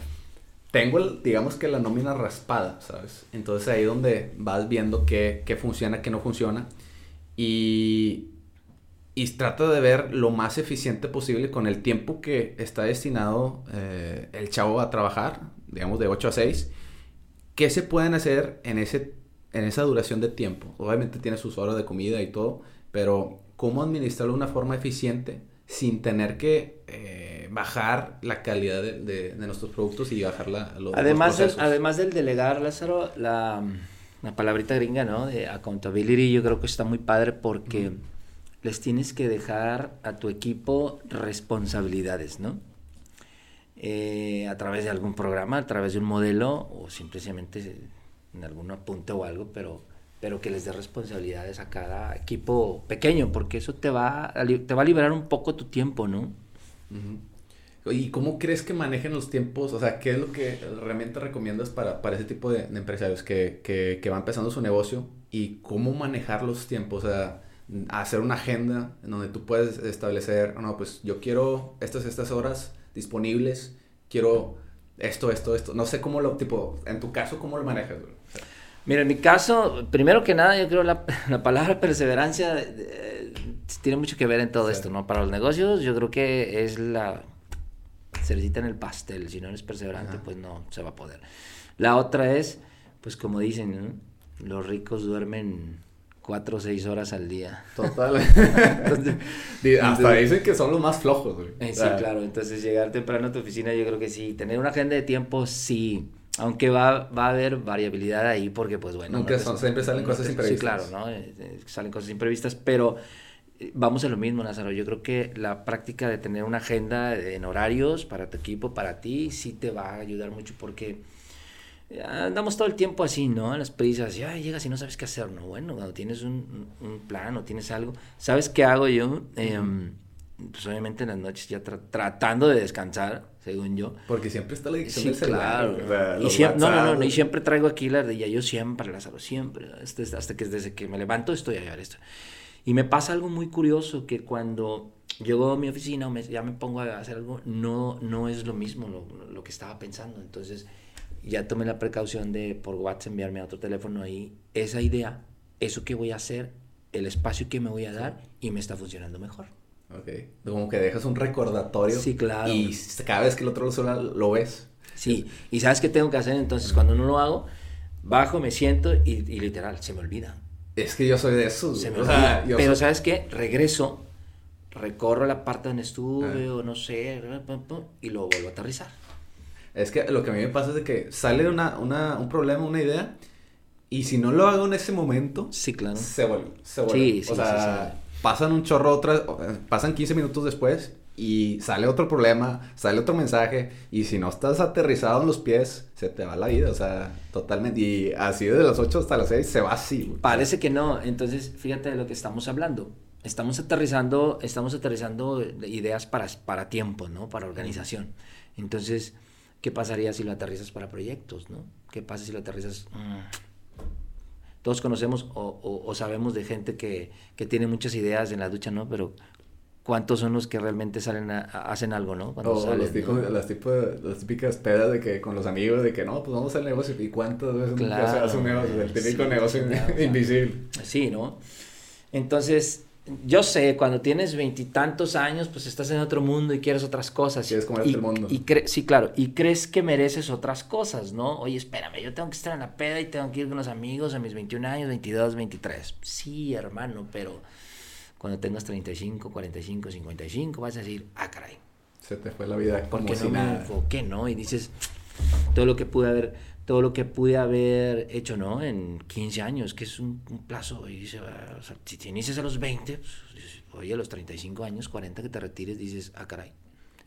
Speaker 1: tengo, digamos que la nómina raspada, ¿sabes? Entonces ahí donde vas viendo qué, qué funciona, qué no funciona. Y, y trata de ver lo más eficiente posible con el tiempo que está destinado eh, el chavo a trabajar, digamos de 8 a 6. ¿Qué se pueden hacer en ese en esa duración de tiempo. Obviamente tiene sus horas de comida y todo, pero cómo administrarlo de una forma eficiente sin tener que eh, bajar la calidad de, nuestros productos y bajar la,
Speaker 2: los, además además del delegar, Lázaro, la, la, palabrita gringa, ¿no? De accountability, yo creo que está muy padre porque les tienes que dejar a tu equipo responsabilidades, ¿no? Eh, a través de algún programa, a través de un modelo o simplemente en algún apunte o algo, pero, pero que les dé responsabilidades a cada equipo pequeño, porque eso te va, a, te va a liberar un poco tu tiempo, ¿no?
Speaker 1: ¿Y cómo crees que manejen los tiempos? O sea, ¿qué es lo que realmente recomiendas para, para ese tipo de, empresarios que, que, que, van empezando su negocio? ¿Y cómo manejar los tiempos? O sea, hacer una agenda en donde tú puedes establecer, no, pues yo quiero estas, estas horas disponibles, quiero esto, esto, esto. No sé cómo lo, tipo, en tu caso, ¿cómo lo manejas,
Speaker 2: Mira, en mi caso, primero que nada, yo creo la, la palabra perseverancia tiene mucho que ver en todo esto, ¿no? Para los negocios, yo creo que es la cerecita en el pastel. Si no eres perseverante, pues no se va a poder. La otra es, pues como dicen, los ricos duermen cuatro o seis horas al día.
Speaker 1: Total. Hasta dicen que son los más flojos, güey.
Speaker 2: Eh, sí, claro. Entonces, llegar temprano a tu oficina, yo creo que sí. Tener una agenda de tiempo, sí. Aunque va, va a haber variabilidad ahí, porque, pues bueno.
Speaker 1: Aunque siempre salen cosas imprevistas.
Speaker 2: Sí, claro, ¿no? Eh, eh, salen cosas imprevistas, pero vamos a lo mismo, Lázaro. Yo creo que la práctica de tener una agenda en horarios para tu equipo, para ti, sí te va a ayudar mucho, porque andamos todo el tiempo así, ¿no? las prisas, ya llegas y no sabes qué hacer, ¿no? Bueno, cuando tienes un, un plan o tienes algo, ¿sabes qué hago yo? Em, pues obviamente en las noches ya tratando de descansar, según yo.
Speaker 1: Porque siempre está la adicción sí,
Speaker 2: claro. y siempre, no, no, no, y siempre traigo aquí la ya yo siempre, Lázaro, siempre, este, hasta que desde que me levanto estoy a ver esto. Y me pasa algo muy curioso, que cuando llego a mi oficina o ya me pongo a hacer algo, no, no es lo mismo lo, lo que estaba pensando. Entonces, ya tomé la precaución de por WhatsApp enviarme a otro teléfono ahí esa idea, eso que voy a hacer, el espacio que me voy a dar y me está funcionando mejor.
Speaker 1: Ok, como que dejas un recordatorio.
Speaker 2: Sí, claro.
Speaker 1: Y cada vez que el otro lo, lo ves.
Speaker 2: Sí, y ¿sabes qué tengo que hacer? Entonces, cuando no lo hago, bajo, me siento y, literal, se me olvida.
Speaker 1: Es que yo soy de eso.
Speaker 2: Se me olvida. Pero ¿sabes qué? Regreso, recorro la parte donde estuve ah. o no sé, y lo vuelvo a aterrizar.
Speaker 1: Es que lo que a mí me pasa es de que sale una, una, un problema, una idea, y si no lo hago en ese momento,
Speaker 2: sí, claro.
Speaker 1: se vuelve. Se vuelve. Sí, sí, o sea, pasan un chorro, otra, pasan 15 minutos después y sale otro problema, sale otro mensaje, y si no estás aterrizado en los pies, se te va la vida, o sea, totalmente. Y así desde las 8 hasta las 6 se va así.
Speaker 2: Parece que no, entonces fíjate de lo que estamos hablando. Estamos aterrizando, estamos aterrizando ideas para, para tiempo, ¿no? Para organización. Entonces, ¿Qué pasaría si lo aterrizas para proyectos, no? ¿Qué pasa si lo aterrizas? Mm. Todos conocemos o, sabemos de gente que, tiene muchas ideas en la ducha, ¿no? Pero ¿cuántos son los que realmente salen a, hacen algo, no?
Speaker 1: Cuando o los las, típicas pedas de que con los amigos, de que no, pues vamos al negocio. ¿Y cuántas veces claro, se hace un negocio? El típico negocio invisible.
Speaker 2: Sí, ¿no? Entonces, yo sé, cuando tienes veintitantos años, pues estás en otro mundo y quieres otras cosas.
Speaker 1: Quieres comerte el mundo.
Speaker 2: Y sí, claro, y crees que mereces otras cosas, ¿no? Oye, espérame, yo tengo que estar en la peda y tengo que ir con los amigos a mis 21 años, 22, 23. Sí, hermano, pero cuando tengas 35, 45, 55, vas a decir, ah, caray.
Speaker 1: Se te fue la vida
Speaker 2: Porque no me enfoqué, ¿no? Y dices, todo lo que pude haber todo lo que pude haber hecho, ¿no? En 15 años, que es un, plazo. Y dice, ah, o sea, si te inicias a los 20, pues, oye, a los 35 años, 40 que te retires, dices, ah, caray.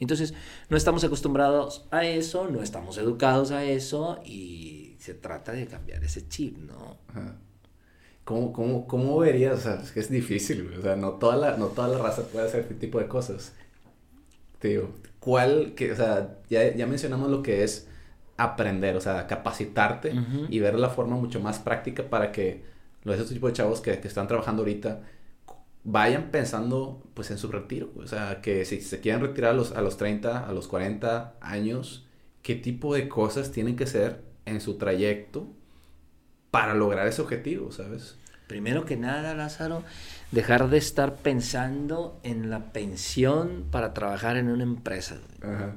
Speaker 2: Entonces, no estamos acostumbrados a eso, no estamos educados a eso y se trata de cambiar ese chip, ¿no?
Speaker 1: ¿Cómo, cómo, cómo verías? O sea, es que es difícil, o sea, no toda, la, no toda la raza puede hacer este tipo de cosas. Tío, ¿cuál, que, o sea, ya, ya mencionamos lo que es aprender, o sea, capacitarte y ver la forma mucho más práctica para que los esos tipos de chavos que, que, están trabajando ahorita vayan pensando pues en su retiro, o sea, que si se quieren retirar a los, a los 30, a los 40 años, qué tipo de cosas tienen que ser en su trayecto para lograr ese objetivo, ¿sabes?
Speaker 2: Primero que nada, Lázaro, dejar de estar pensando en la pensión para trabajar en una empresa.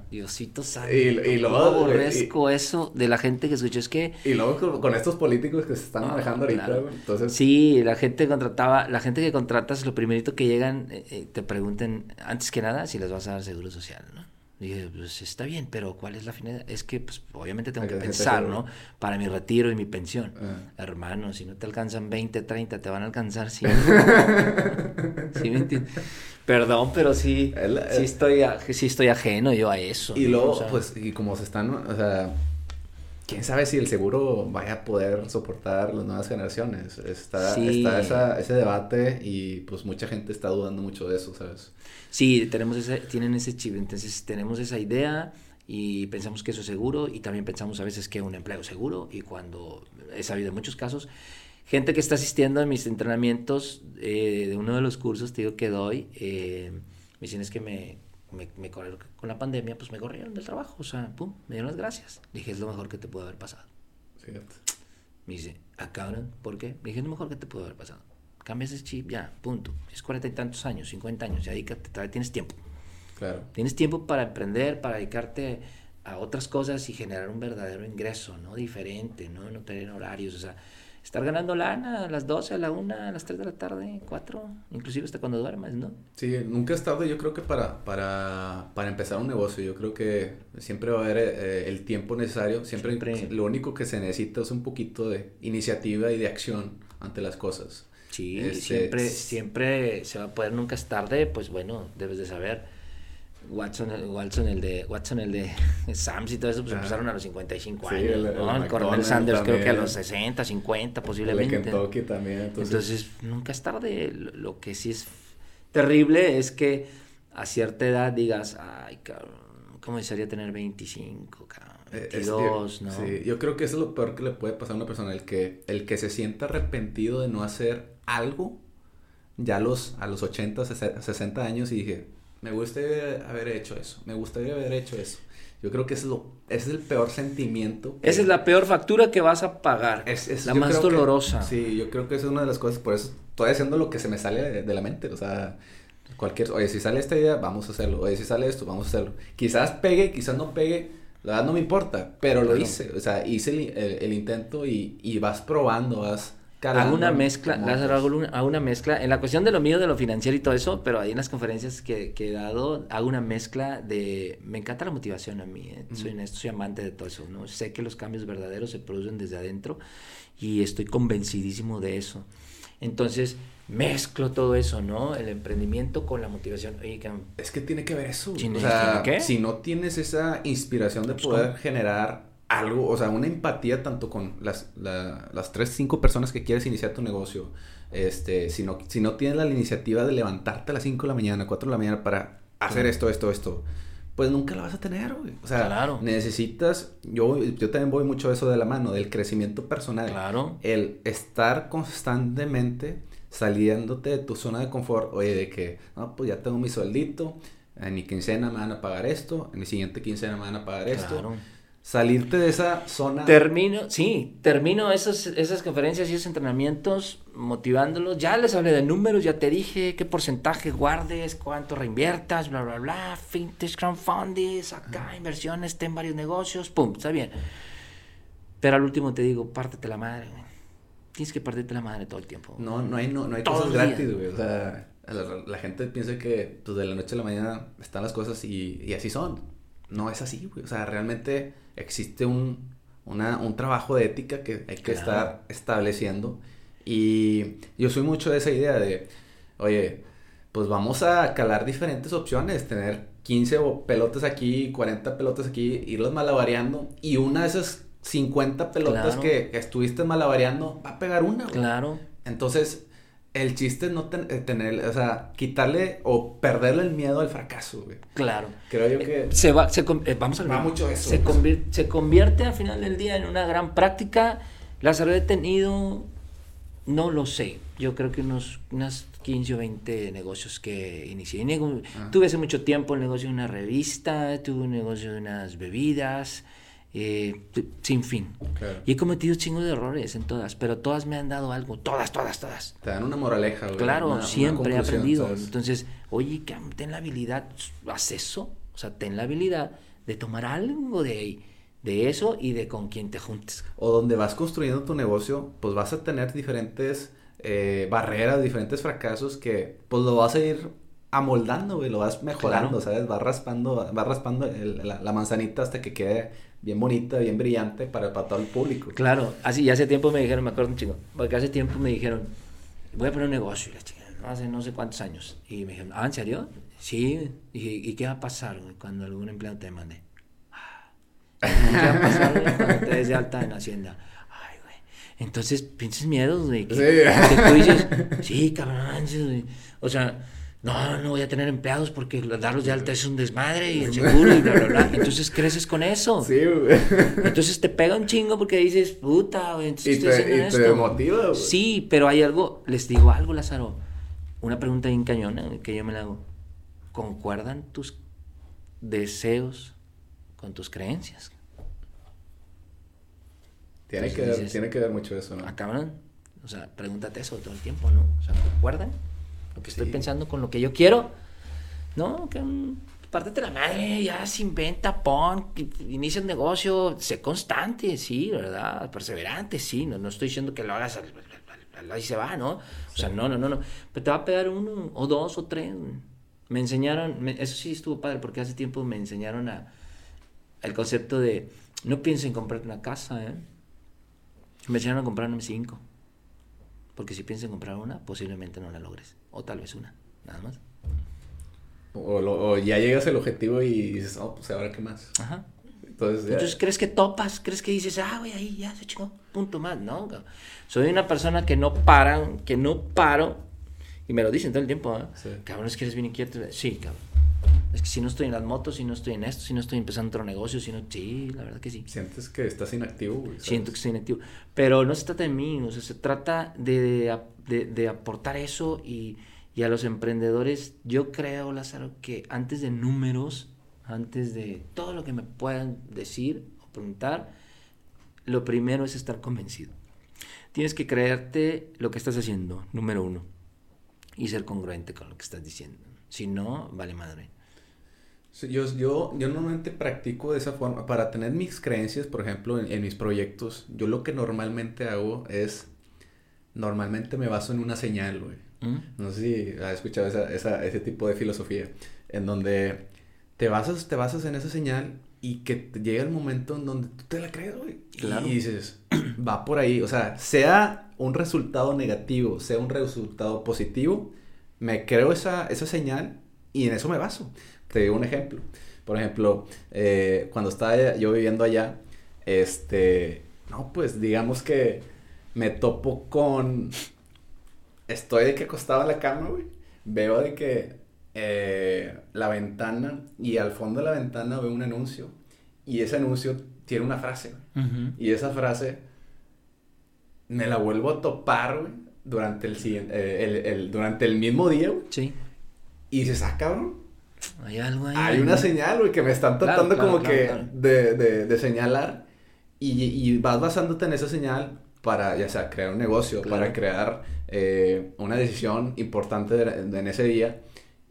Speaker 2: Diosito sabe. Y, luego aborrezco eso de la gente que escucha. Es que.
Speaker 1: Y luego con estos políticos que se están manejando ahorita, entonces.
Speaker 2: Sí, la gente contrataba, la gente que contratas, lo primerito que llegan, eh, eh, te pregunten, antes que nada, si les vas a dar seguro social, ¿no? Dije, pues está bien, pero ¿cuál es la finalidad? Es que, pues, obviamente tengo que pensar, ¿no? Para mi retiro y mi pensión. Ah. Hermano, si no te alcanzan 20, 30, te van a alcanzar 100. ¿Sí me entiendes? Perdón, pero sí, sí, estoy, sí estoy ajeno yo a eso.
Speaker 1: Y luego, pues, y como se están, o sea, quién sabe si el seguro vaya a poder soportar las nuevas generaciones. Está, está esa, ese debate y pues mucha gente está dudando mucho de eso, ¿sabes?
Speaker 2: Sí, tenemos ese, tienen ese chip, entonces tenemos esa idea y pensamos que eso es seguro y también pensamos a veces que es un empleo seguro y cuando he sabido en muchos casos, gente que está asistiendo a mis entrenamientos eh, de uno de los cursos, te digo que doy, eh, me dicen es que me, me, me con la pandemia, pues me corrieron del trabajo, o sea, pum, me dieron las gracias. Dije, es lo mejor que te pudo haber pasado. Fíjate. Me dice, acaban, ¿por qué? Me dije, es lo mejor que te pudo haber pasado cambias ese chip, ya, punto. Es cuarenta y tantos años, cincuenta años, ya dedícate, todavía tienes tiempo. Claro. Tienes tiempo para emprender, para dedicarte a otras cosas y generar un verdadero ingreso, ¿no? Diferente, ¿no? No tener horarios, o sea, estar ganando lana a las 12, a la 1, a las 3 de la tarde, 4, inclusive hasta cuando duermes, ¿no?
Speaker 1: Sí, nunca es tarde yo creo que para, para, para empezar un negocio, yo creo que siempre va a haber eh, el tiempo necesario, siempre, siempre, lo único que se necesita es un poquito de iniciativa y de acción ante las cosas.
Speaker 2: Sí, este, siempre, siempre se va a poder, nunca es tarde, pues bueno, debes de saber. Watson, Watson el de Watson el de Sams y todo eso pues ah. empezaron a los 55 años el, el Coronel Sanders creo que a los 60 50 posiblemente
Speaker 1: el Kentucky también
Speaker 2: entonces... nunca es tarde. Lo que sí es terrible es que a cierta edad digas ay cabrón cómo desearía tener 25 cabrón 22, ¿no?
Speaker 1: Sí, yo creo que eso es lo peor que le puede pasar a una persona, el que, el que se sienta arrepentido de no hacer algo ya a los, a los 80, 60 años y dije, me gustaría haber hecho eso, me gustaría haber hecho eso. Yo creo que es, lo, es el peor sentimiento.
Speaker 2: Esa es la peor factura que vas a pagar. Es, la más dolorosa.
Speaker 1: sí, yo creo que es una de las cosas, por eso estoy haciendo lo que se me sale de, la mente. O sea, cualquier, oye, si sale esta idea, vamos a hacerlo. Oye, si sale esto, vamos a hacerlo. Quizás pegue, quizás no pegue, la verdad no me importa, pero lo hice. O sea, hice el, el, intento y, y vas probando, vas
Speaker 2: Hago una mezcla, hago una, una, mezcla, en la cuestión de lo mío, de lo financiero y todo eso, pero ahí en las conferencias que, que he dado, hago una mezcla de, me encanta la motivación a mí, eh, soy soy amante de todo eso, ¿no? Sé que los cambios verdaderos se producen desde adentro y estoy convencidísimo de eso. Entonces, mezclo todo eso, ¿no? El emprendimiento con la motivación.
Speaker 1: es que tiene que ver eso. o sea, si no tienes esa inspiración de pues, poder generar algo, o sea, una empatía tanto con las, las tres, cinco personas que quieres iniciar tu negocio. Este, si no, si no tienes la iniciativa de levantarte a las 5 de la mañana, 4 de la mañana para hacer esto, esto, esto, pues nunca la vas a tener, güey. O sea, necesitas, yo, yo también voy mucho eso de la mano, del crecimiento personal.
Speaker 2: Claro.
Speaker 1: El estar constantemente saliéndote de tu zona de confort, oye, de que, no, pues ya tengo mi sueldito, en mi quincena me van a pagar esto, en mi siguiente quincena me van a pagar esto salirte de esa zona.
Speaker 2: Termino, sí, termino esas, esas conferencias y esos entrenamientos motivándolos. Ya les hablé de números, ya te dije qué porcentaje guardes, cuánto reinviertas, bla, bla, bla, fintech, crowdfunding, acá, inversiones, ten varios negocios, pum, está bien. Pero al último te digo, pártete la madre, Tienes que partirte la madre todo el tiempo.
Speaker 1: No, no hay, no, no hay cosas gratis, güey. O sea, la, gente piensa que pues, de la noche a la mañana están las cosas y, y así son. No es así, güey. O sea, realmente existe un, un trabajo de ética que hay que estar estableciendo. Y yo soy mucho de esa idea de, oye, pues vamos a calar diferentes opciones, tener 15 pelotas aquí, 40 pelotas aquí, irlos malabareando y una de esas 50 pelotas que, estuviste malabareando va a pegar una.
Speaker 2: Claro.
Speaker 1: Entonces, el chiste es no eh, tener, o sea, quitarle o perderle el miedo al fracaso, güey.
Speaker 2: Claro.
Speaker 1: Creo yo que...
Speaker 2: Se va, se, eh, vamos a
Speaker 1: Va mucho eso.
Speaker 2: Se, convierte, se convierte al final del día en una gran práctica. Las habré tenido, no lo sé, yo creo que unos, unas 15 o 20 negocios que inicié. Ah. Tuve hace mucho tiempo el negocio de una revista, tuve un negocio de unas bebidas, eh, sin fin. Y he cometido chingos de errores en todas, pero todas me han dado algo, todas, todas, todas.
Speaker 1: Te dan una moraleja, güey.
Speaker 2: Claro, siempre he aprendido. Entonces, oye, ten la habilidad, haz eso, o sea, ten la habilidad de tomar algo de de eso y de con quién te juntes.
Speaker 1: O donde vas construyendo tu negocio, pues vas a tener diferentes eh, barreras, diferentes fracasos que pues lo vas a ir amoldando, güey, lo vas mejorando, ¿sabes? Vas raspando, vas raspando la, manzanita hasta que quede bien bonita, bien brillante para, para todo el público.
Speaker 2: Claro, así, y hace tiempo me dijeron, me acuerdo un chingo, porque hace tiempo me dijeron, voy a poner un negocio, y la chica, hace no sé cuántos años, y me dijeron, ah, ¿en serio? Sí, y, ¿y qué va a pasar cuando algún empleado te mande? Ah, ¿Qué va a pasar cuando te des de alta en Hacienda? Ay, güey. Entonces, pinches miedos, güey. Que, sí. que tú dices, sí, cabrón, o sea no, no voy a tener empleados porque darlos de alta es un desmadre y el seguro y bla, bla, bla. Entonces creces con eso. Sí, güey. Entonces te pega un chingo porque dices, puta, güey, entonces
Speaker 1: y te, y te motiva, güey.
Speaker 2: Sí, pero hay algo, les digo algo, Lázaro. Una pregunta bien cañona que yo me la hago. ¿Concuerdan tus deseos con tus creencias?
Speaker 1: Tiene, que, ver, tiene que ver mucho eso, ¿no?
Speaker 2: Acaban, o sea, pregúntate eso todo el tiempo, ¿no? O sea, ¿concuerdan? Lo que estoy pensando con lo que yo quiero. No, que pártete la madre, ya se inventa, pon, inicia un negocio, sé constante, sí, ¿verdad? Perseverante, sí, no, no estoy diciendo que lo hagas ahí se va, ¿no? O sea, no, no, no, no. Pero te va a pegar uno, o dos, o tres. Me enseñaron, eso sí estuvo padre, porque hace tiempo me enseñaron a, el concepto de, no pienses en comprarte una casa, ¿eh? Me enseñaron a comprarme cinco. Porque si piensas en comprar una, posiblemente no la logres. O tal vez una, nada más.
Speaker 1: O, ya llegas al objetivo y dices, oh, pues ahora qué más. Ajá.
Speaker 2: Entonces, Entonces, crees que topas, crees que dices, ah, güey, ahí ya se chingó, punto más, ¿no? Soy una persona que no para, que no paro, y me lo dicen todo el tiempo, ¿eh? Sí. Cabrón, es que eres bien inquieto. Sí, cabrón. Es que si no estoy en las motos, si no estoy en esto, si no estoy empezando otro negocio, si no... Sí, la verdad que sí.
Speaker 1: Sientes que estás inactivo, güey.
Speaker 2: Siento que estoy inactivo. Pero no se trata de mí, o sea, se trata de, de, aportar eso y, y, a los emprendedores, yo creo, Lázaro, que antes de números, antes de todo lo que me puedan decir o preguntar, lo primero es estar convencido. Tienes que creerte lo que estás haciendo, número uno, y ser congruente con lo que estás diciendo. Si no, vale madre.
Speaker 1: Yo, yo, yo normalmente practico de esa forma. Para tener mis creencias, por ejemplo, en, mis proyectos, yo lo que normalmente hago es. Normalmente me baso en una señal, güey. ¿Mm? No sé si has escuchado esa, esa, ese tipo de filosofía. En donde te basas, te basas en esa señal y que llega el momento en donde tú te la crees, güey. Claro. Y dices, va por ahí. O sea, sea un resultado negativo, sea un resultado positivo, me creo esa, esa señal y en eso me baso. Te digo un ejemplo. Por ejemplo, eh, cuando estaba yo viviendo allá, este, no, pues digamos que me topo con, estoy de que acostado en la cama, güey, veo de que eh, la ventana y al fondo de la ventana veo un anuncio y ese anuncio tiene una frase, y esa frase me la vuelvo a topar, güey, durante el, eh, el, durante el mismo día, güey. Sí. Y dices, ah, cabrón,
Speaker 2: hay algo ahí.
Speaker 1: Hay una señal, güey, que me están tratando como que de, de, de, señalar. Y, y, vas basándote en esa señal para, ya sea, crear un negocio, para crear eh, una decisión importante en ese día.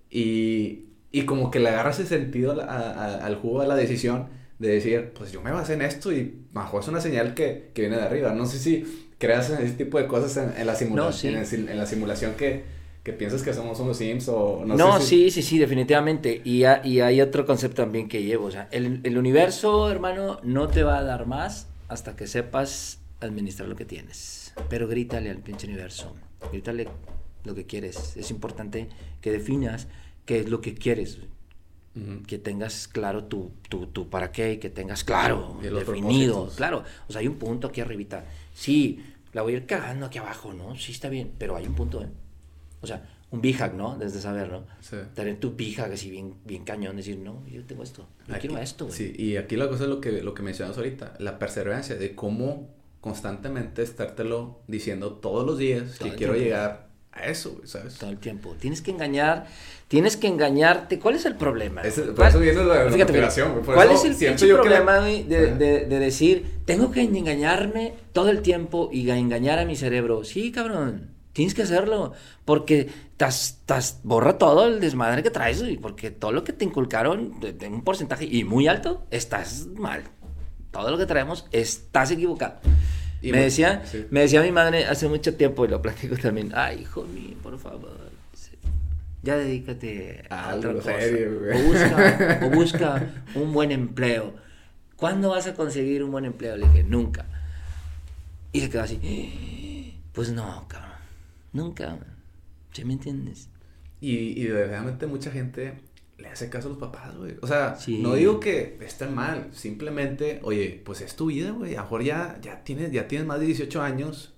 Speaker 1: Y, y, como que le agarras ese sentido al jugo de la decisión de decir, pues yo me basé en esto y bajo es una señal que, que viene de arriba. No sé si creas ese tipo de cosas en, la, simulación en la simulación que que piensas que somos unos Sims o
Speaker 2: no, no sí, sí, sí, definitivamente. Y, y, hay otro concepto también que llevo. O sea, el, el, universo, hermano, no te va a dar más hasta que sepas administrar lo que tienes. Pero grítale al pinche universo. Grítale lo que quieres. Es importante que definas qué es lo que quieres. Que tengas claro tu, tu, tu, para qué y que tengas claro, definido. Claro, o sea, hay un punto aquí arribita. Sí, la voy a ir cagando aquí abajo, ¿no? Sí, está bien, pero hay un punto, ¿eh? O sea, un b ¿no? Desde saber, ¿no? Sí. Tener tu b así bien, bien cañón, decir, no, yo tengo esto, yo quiero esto, güey.
Speaker 1: Sí, y aquí la cosa es lo que, lo que mencionas ahorita, la perseverancia, de cómo constantemente estártelo diciendo todos los días que quiero llegar a eso, ¿sabes?
Speaker 2: Todo el tiempo. Tienes que engañar, tienes que engañarte. ¿Cuál es el problema?
Speaker 1: por eso viene la, motivación,
Speaker 2: ¿Cuál es el problema de, de, de, decir, tengo que engañarme todo el tiempo y engañar a mi cerebro? Sí, cabrón. Tienes que hacerlo, porque estás, estás, borra todo el desmadre que traes, y porque todo lo que te inculcaron en un porcentaje y muy alto, estás mal. Todo lo que traemos, estás equivocado. Y me, decía, me decía mi madre hace mucho tiempo, y lo platico también, ay, hijo mío, por favor, ya dedícate a otra cosa. o, busca, o busca un buen empleo. ¿Cuándo vas a conseguir un buen empleo? Le dije, nunca. Y se quedó así, pues no, cabrón Nunca, ¿sí me entiendes?
Speaker 1: Y, y realmente mucha gente le hace caso a los papás, güey. O sea, no digo que estén mal, simplemente, oye, pues es tu vida, güey. A lo mejor ya, ya, tienes, ya tienes más de 18 años,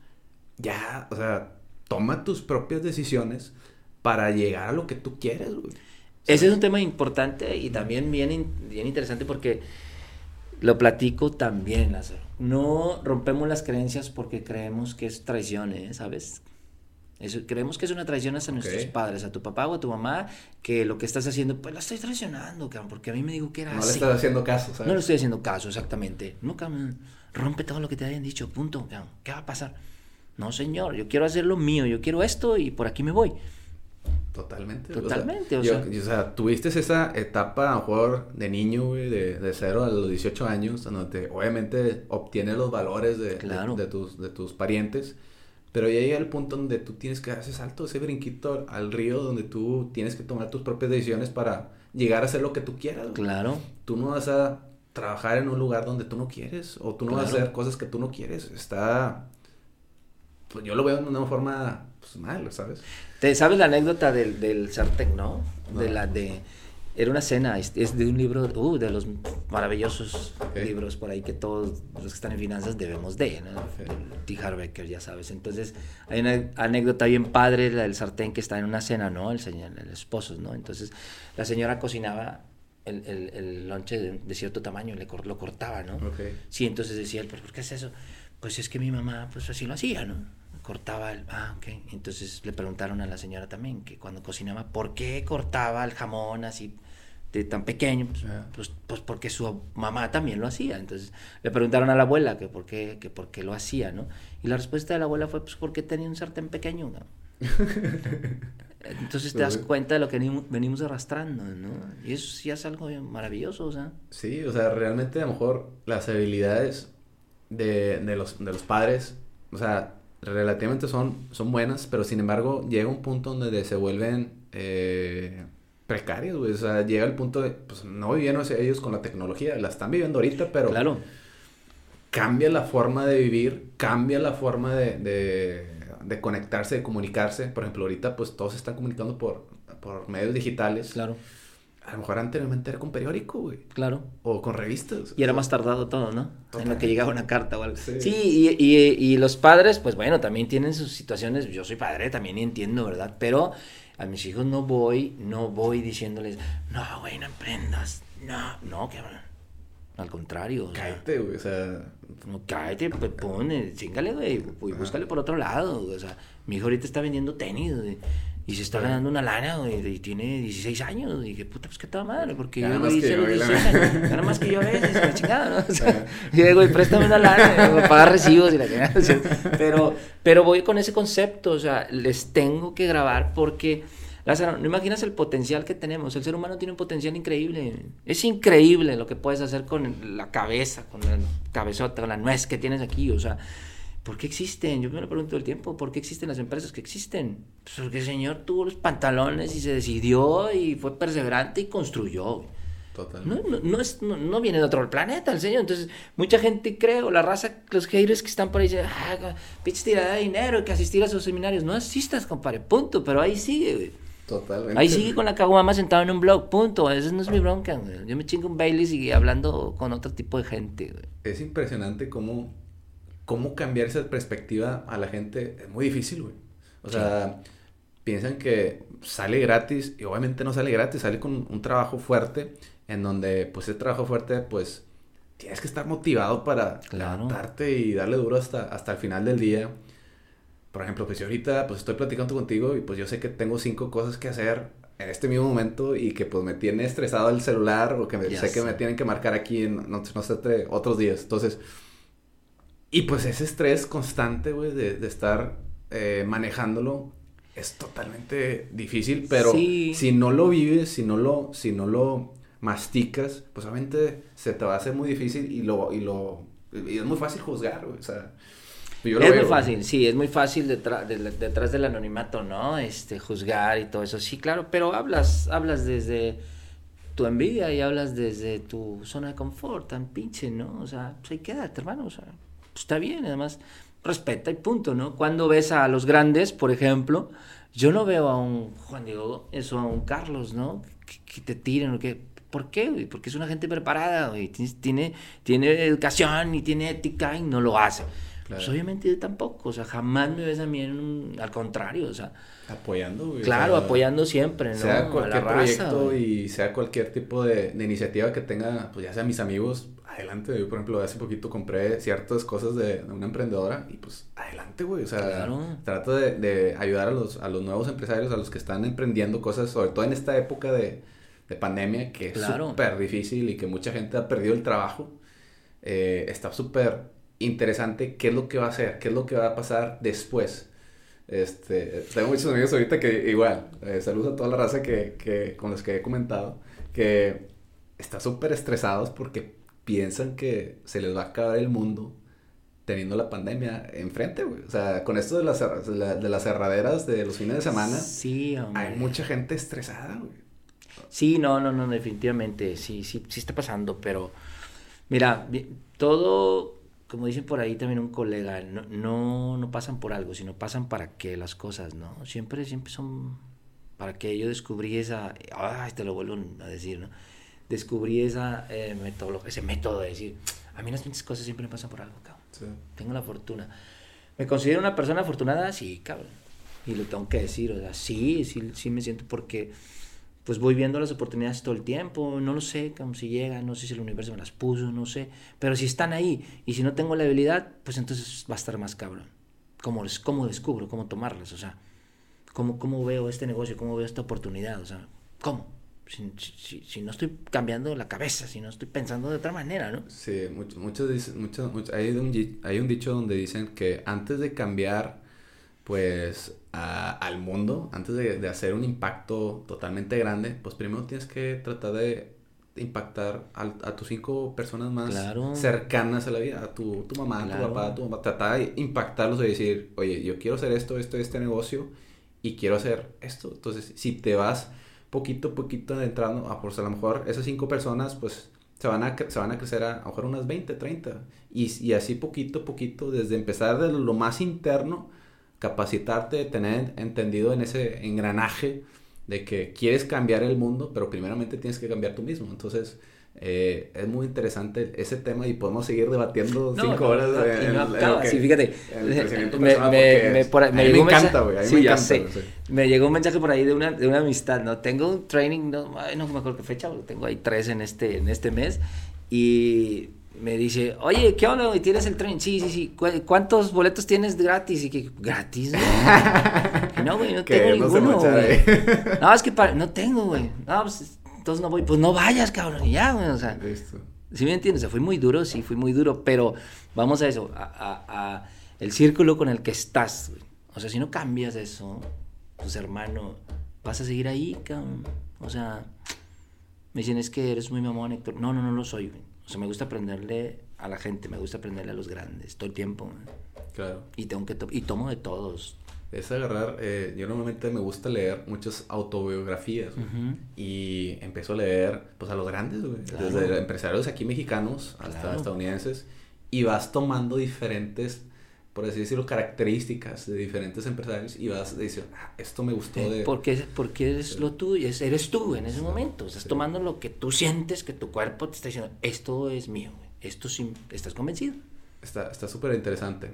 Speaker 1: ya, o sea, toma tus propias decisiones para llegar a lo que tú quieres, güey.
Speaker 2: Ese es un tema importante y también bien, bien interesante porque lo platico también, Lázaro. No rompemos las creencias porque creemos que es traición, ¿eh? ¿sabes? Creemos que es una traición hacia nuestros padres, a tu papá o a tu mamá, que lo que estás haciendo, pues la estoy traicionando, cabrón, porque a mí me dijo que era
Speaker 1: no
Speaker 2: así.
Speaker 1: No le estás haciendo caso, ¿sabes?
Speaker 2: No le estoy haciendo caso, exactamente. No, cabrón, rompe todo lo que te hayan dicho, punto, cabrón. ¿Qué va a pasar? No, señor, yo quiero hacer lo mío, yo quiero esto y por aquí me voy.
Speaker 1: Totalmente.
Speaker 2: Totalmente,
Speaker 1: o sea, o sea, tuviste esa etapa, a lo mejor, de niño, güey, de, de 0 a los 18 años, donde obviamente obtienes los valores de, de, tus, de tus parientes pero ya llega el punto donde tú tienes que hacer salto, ese brinquito al río, donde tú tienes que tomar tus propias decisiones para llegar a hacer lo que tú quieras.
Speaker 2: Claro.
Speaker 1: Tú no vas a trabajar en un lugar donde tú no quieres, o tú no vas a hacer cosas que tú no quieres. Está. Pues yo lo veo de una forma pues, mal, ¿sabes?
Speaker 2: ¿Te sabes la anécdota del, del Sartec, no? De la de era una cena, es, de un libro, uh, de los maravillosos libros por ahí que todos los que están en finanzas debemos de, ¿no? T. Harbecker, ya sabes. Entonces, hay una anécdota bien padre, la del sartén que está en una cena, ¿no? El, señor, el esposo, ¿no? Entonces, la señora cocinaba el, el, el lonche de, cierto tamaño, le lo cortaba, ¿no? Sí, entonces decía él, ¿pero por qué es eso? Pues es que mi mamá, pues así lo hacía, ¿no? Cortaba el... Ah, ok. Entonces le preguntaron a la señora también que cuando cocinaba, ¿por qué cortaba el jamón así de tan pequeño, pues, pues, pues, porque su mamá también lo hacía. Entonces le preguntaron a la abuela que por qué, que por qué lo hacía, ¿no? Y la respuesta de la abuela fue, pues porque tenía un sartén pequeño, ¿no? Entonces te das cuenta de lo que venimos arrastrando, ¿no? Y eso sí es algo maravilloso, o sea.
Speaker 1: Sí, o sea, realmente a lo mejor las habilidades de, de, los, de los padres, o sea, relativamente son, son buenas, pero sin embargo llega un punto donde se vuelven... Eh, precarios, güey. O sea, llega el punto de, pues no vivieron ellos con la tecnología, la están viviendo ahorita, pero
Speaker 2: claro.
Speaker 1: cambia la forma de vivir, cambia la forma de, de, de, conectarse, de comunicarse. Por ejemplo, ahorita pues todos se están comunicando por, por medios digitales.
Speaker 2: Claro.
Speaker 1: A lo mejor anteriormente era con periódico, güey.
Speaker 2: Claro.
Speaker 1: O con revistas.
Speaker 2: Y era más tardado todo, ¿no? En lo que llegaba una carta o algo. Sí, y, y, y, los padres, pues bueno, también tienen sus situaciones. Yo soy padre, también entiendo, ¿verdad? Pero a mis hijos no voy, no voy diciéndoles, no, güey, no emprendas. No, no, cabrón. Al contrario.
Speaker 1: Cállate, güey, o sea.
Speaker 2: No, cállate, pues pone, chingale, güey, y búscale por otro lado. O sea, mi hijo ahorita está vendiendo tenis, güey. Y se está ganando una lana, y tiene 16 años. Y dije, puta, pues qué toda madre, porque yo lo hice a los 16 años. Gana más que yo a veces, la chingada, ¿no? O sea, y digo, y préstame una lana, para pagar recibos y la chingada. Pero, pero voy con ese concepto, o sea, les tengo que grabar porque, Lázaro, no imaginas el potencial que tenemos. El ser humano tiene un potencial increíble. Es increíble lo que puedes hacer con la cabeza, con la cabezota, con la nuez que tienes aquí, o sea ¿Por qué existen? Yo me lo pregunto todo el tiempo, ¿por qué existen las empresas que existen? Pues porque el señor tuvo los pantalones y se decidió y fue perseverante y construyó. Totalmente. No, no, es, no, viene de otro planeta el señor. Entonces, mucha gente cree, o la raza, los haters que están por ahí dicen, ah, pinche tirada de dinero, que asistir a sus seminarios. No asistas, compadre, punto. Pero ahí sigue, güey.
Speaker 1: Totalmente.
Speaker 2: Ahí sigue con la caguama sentado en un blog, punto. Esa no es mi bronca, güey. Yo me chingo un baile y sigue hablando con otro tipo de gente, güey.
Speaker 1: Es impresionante cómo cómo cambiar esa perspectiva a la gente es muy difícil, güey. O sea, piensan que sale gratis y obviamente no sale gratis, sale con un trabajo fuerte en donde pues ese trabajo fuerte pues tienes que estar motivado para levantarte y darle duro hasta, hasta el final del día. Por ejemplo, pues yo ahorita pues estoy platicando contigo y pues yo sé que tengo cinco cosas que hacer en este mismo momento y que pues me tiene estresado el celular o que me, sé, que me tienen que marcar aquí en, no, no sé, otros días. Entonces, y pues ese estrés constante, güey, de, de, estar eh, manejándolo es totalmente difícil, pero si no lo vives, si no lo, si no lo masticas, pues obviamente se te va a hacer muy difícil y lo, y lo, y es muy fácil juzgar, güey, o sea...
Speaker 2: es muy fácil, sí, es muy fácil detrás, detrás del anonimato, ¿no? Este, juzgar y todo eso, sí, claro, pero hablas, hablas desde tu envidia y hablas desde tu zona de confort, tan pinche, ¿no? O sea, pues ahí quédate, hermano, o sea, pues está bien, además, respeta y punto, ¿no? Cuando ves a los grandes, por ejemplo, yo no veo a un Juan Diego, eso a un Carlos, ¿no? Que, que te tiren o que ¿Por qué? Porque es una gente preparada, Tiene, tiene educación y tiene ética y no lo hace. Pues obviamente yo tampoco, o sea, jamás me ves a mí en un, al contrario, o sea.
Speaker 1: Apoyando, güey.
Speaker 2: Claro, apoyando siempre, ¿no?
Speaker 1: Sea cualquier proyecto y sea cualquier tipo de, iniciativa que tenga, pues ya sea mis amigos, adelante. Yo, por ejemplo, hace poquito compré ciertas cosas de, una emprendedora y pues adelante, güey. O sea, trato de, de, ayudar a los, a los nuevos empresarios, a los que están emprendiendo cosas, sobre todo en esta época de de pandemia, que es súper difícil y que mucha gente ha perdido el trabajo. Eh, está súper interesante qué es lo que va a hacer, qué es lo que va a pasar después. Este, tengo muchos amigos ahorita que igual, eh, saludos a toda la raza que, que, con los que he comentado, que están súper estresados porque piensan que se les va a acabar el mundo teniendo la pandemia enfrente, güey. O sea, con esto de las, de las cerraderas de los fines de semana,
Speaker 2: sí,
Speaker 1: hay mucha gente estresada, güey.
Speaker 2: Sí, no, no, no, definitivamente, sí, sí, sí está pasando, pero mira, todo, como dicen por ahí también un colega, no, no, no pasan por algo, sino pasan para que las cosas, ¿no? Siempre, siempre son para que yo descubrí esa, ay, te lo vuelvo a decir, ¿no? Descubrí esa eh, ese método de decir, a mí las cosas siempre me pasan por algo, cabrón. Tengo la fortuna. ¿Me considero una persona afortunada? Sí, cabrón. Y lo tengo que decir, o sea, sí, sí, sí me siento porque pues voy viendo las oportunidades todo el tiempo, no lo sé, como si llegan, no sé si el universo me las puso, no sé, pero si están ahí y si no tengo la habilidad, pues entonces va a estar más cabrón. ¿Cómo, cómo descubro, cómo tomarlas? O sea, ¿cómo, ¿cómo veo este negocio, cómo veo esta oportunidad? O sea, ¿cómo? Si, si, si, no estoy cambiando la cabeza, si no estoy pensando de otra manera, ¿no?
Speaker 1: Sí, muchos, muchos, muchos, hay, un, hay un dicho donde dicen que antes de cambiar, pues al mundo, antes de, hacer un impacto totalmente grande, pues primero tienes que tratar de impactar a, tus cinco personas más cercanas a la vida, a tu, tu mamá, tu papá, tu mamá, tratar de impactarlos y decir, oye, yo quiero hacer esto, esto, este negocio y quiero hacer esto. Entonces, si te vas poquito a poquito entrando, a, pues a lo mejor esas cinco personas, pues se van a, se van a crecer a, a lo mejor unas 20, 30. Y, y así poquito a poquito, desde empezar de lo más interno, capacitarte, tener entendido en ese engranaje de que quieres cambiar el mundo, pero primeramente tienes que cambiar tú mismo. Entonces, eh, es muy interesante ese tema y podemos seguir debatiendo cinco horas
Speaker 2: en, sí, fíjate. me, encanta, güey. Sí, me encanta. Me llegó un mensaje por ahí de una, de una amistad, ¿no? Tengo un training, no, no me acuerdo qué fecha, tengo ahí tres en este, en este mes y me dice, oye, ¿qué onda, güey? ¿Tienes el tren? Sí, sí, sí. ¿Cuántos boletos tienes gratis? Y que, ¿gratis? no, güey, no tengo ninguno, güey. No, es que no tengo, güey. No, pues, entonces no voy. Pues no vayas, cabrón, y ya, güey, o sea. Listo. ¿Sí me entiendes? O sea, fui muy duro, sí, fui muy duro, pero vamos a eso, a, a, a el círculo con el que estás, güey. O sea, si no cambias eso, pues hermano, vas a seguir ahí, cabrón. O sea, me dicen, es que eres muy mamón, Héctor. No, no, no lo soy, güey. O sea, me gusta aprenderle a la gente, me gusta aprenderle a los grandes, todo el tiempo.
Speaker 1: Claro.
Speaker 2: Y, tengo que y tomo de todos.
Speaker 1: Es agarrar, eh, yo normalmente me gusta leer muchas autobiografías y empiezo a leer pues a los grandes, güey, desde empresarios aquí mexicanos hasta estadounidenses. Y vas tomando diferentes por así decirlo, características de diferentes empresarios y vas a decir, ah, esto me gustó eh, de...
Speaker 2: Porque, porque eres lo tuyo, eres tú en ese momento, estás tomando lo que tú sientes, que tu cuerpo te está diciendo, esto es mío, esto sí, estás convencido.
Speaker 1: Está súper interesante.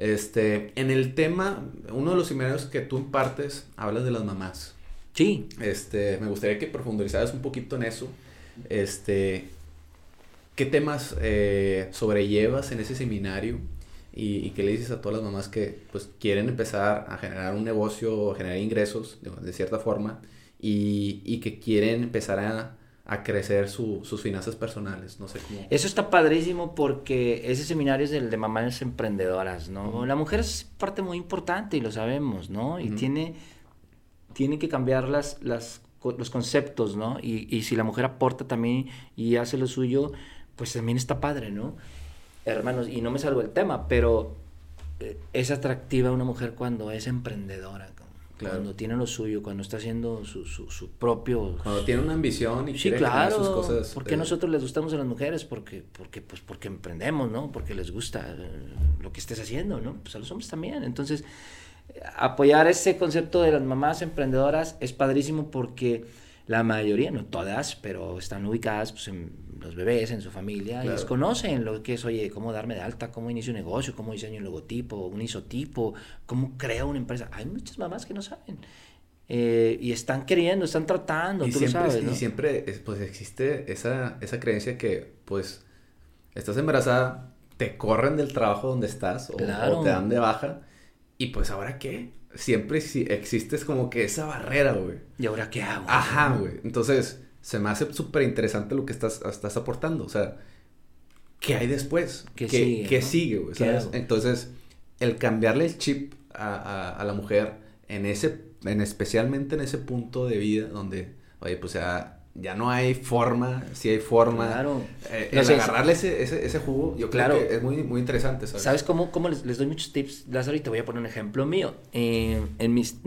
Speaker 1: Este, en el tema, uno de los seminarios que tú impartes, hablas de las mamás.
Speaker 2: Sí.
Speaker 1: Este, me gustaría que profundizaras un poquito en eso. Este, ¿qué temas eh, sobrellevas en ese seminario? Y, qué le dices a todas las mamás que pues quieren empezar a generar un negocio o generar ingresos de, cierta forma y, y, que quieren empezar a, a crecer su, sus finanzas personales, no sé cómo.
Speaker 2: Eso está padrísimo porque ese seminario es el de mamás emprendedoras, ¿no? La mujer es parte muy importante y lo sabemos, ¿no? Y tiene, tiene que cambiar las, las, los conceptos, ¿no? Y, y si la mujer aporta también y hace lo suyo, pues también está padre, ¿no? hermanos, y no me salgo el tema, pero eh, es atractiva una mujer cuando es emprendedora, cuando tiene lo suyo, cuando está haciendo su, su, propio...
Speaker 1: Cuando tiene una ambición y
Speaker 2: sí, claro, sus cosas. ¿Por qué nosotros les gustamos a las mujeres? Porque, porque, pues, porque emprendemos, ¿no? Porque les gusta eh, lo que estés haciendo, ¿no? Pues a los hombres también. Entonces, apoyar ese concepto de las mamás emprendedoras es padrísimo porque la mayoría, no todas, pero están ubicadas pues, en los bebés, en su familia, y desconocen lo que es, oye, cómo darme de alta, cómo inicio un negocio, cómo diseño un logotipo, un isotipo, cómo creo una empresa. Hay muchas mamás que no saben. Eh, y están queriendo, están tratando,
Speaker 1: y
Speaker 2: tú
Speaker 1: siempre,
Speaker 2: lo sabes, ¿no?
Speaker 1: Y siempre pues existe esa, esa creencia que pues estás embarazada, te corren del trabajo donde estás o, te dan de baja y pues ahora qué? Siempre existe como que esa barrera, güey.
Speaker 2: ¿Y ahora qué hago?
Speaker 1: Ajá, güey. Entonces, se me hace súper interesante lo que estás, estás aportando. O sea, ¿qué hay después?
Speaker 2: ¿Qué,
Speaker 1: sigue? güey? Entonces, el cambiarle el chip a, la mujer en ese, en especialmente en ese punto de vida donde, oye, pues ya, ya no hay forma, si hay forma.
Speaker 2: Claro.
Speaker 1: Eh, agarrarle ese, ese, jugo, yo claro. creo que es muy, muy interesante,
Speaker 2: ¿sabes? ¿Sabes cómo, cómo les, doy muchos tips? Lázaro, y te voy a poner un ejemplo mío. Eh, en mis,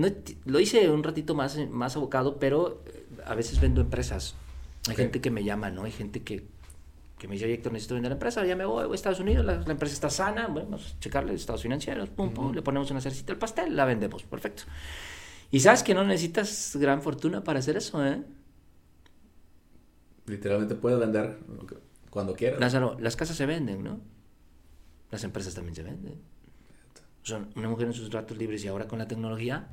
Speaker 2: lo hice un ratito más, más abocado, pero a veces vendo empresas. Hay gente que me llama, ¿no? Hay gente que, que me dice, oye, Héctor, necesito vender la empresa, ya me voy, voy a Estados Unidos, la, empresa está sana, bueno, vamos a checarle estados financieros, pum, pum, le ponemos una cercita al pastel, la vendemos, perfecto. Y sabes que no necesitas gran fortuna para hacer eso, ¿eh?
Speaker 1: Literalmente puedes vender cuando quieras.
Speaker 2: Lázaro, las casas se venden, ¿no? Las empresas también se venden. Son una mujer en sus ratos libres y ahora con la tecnología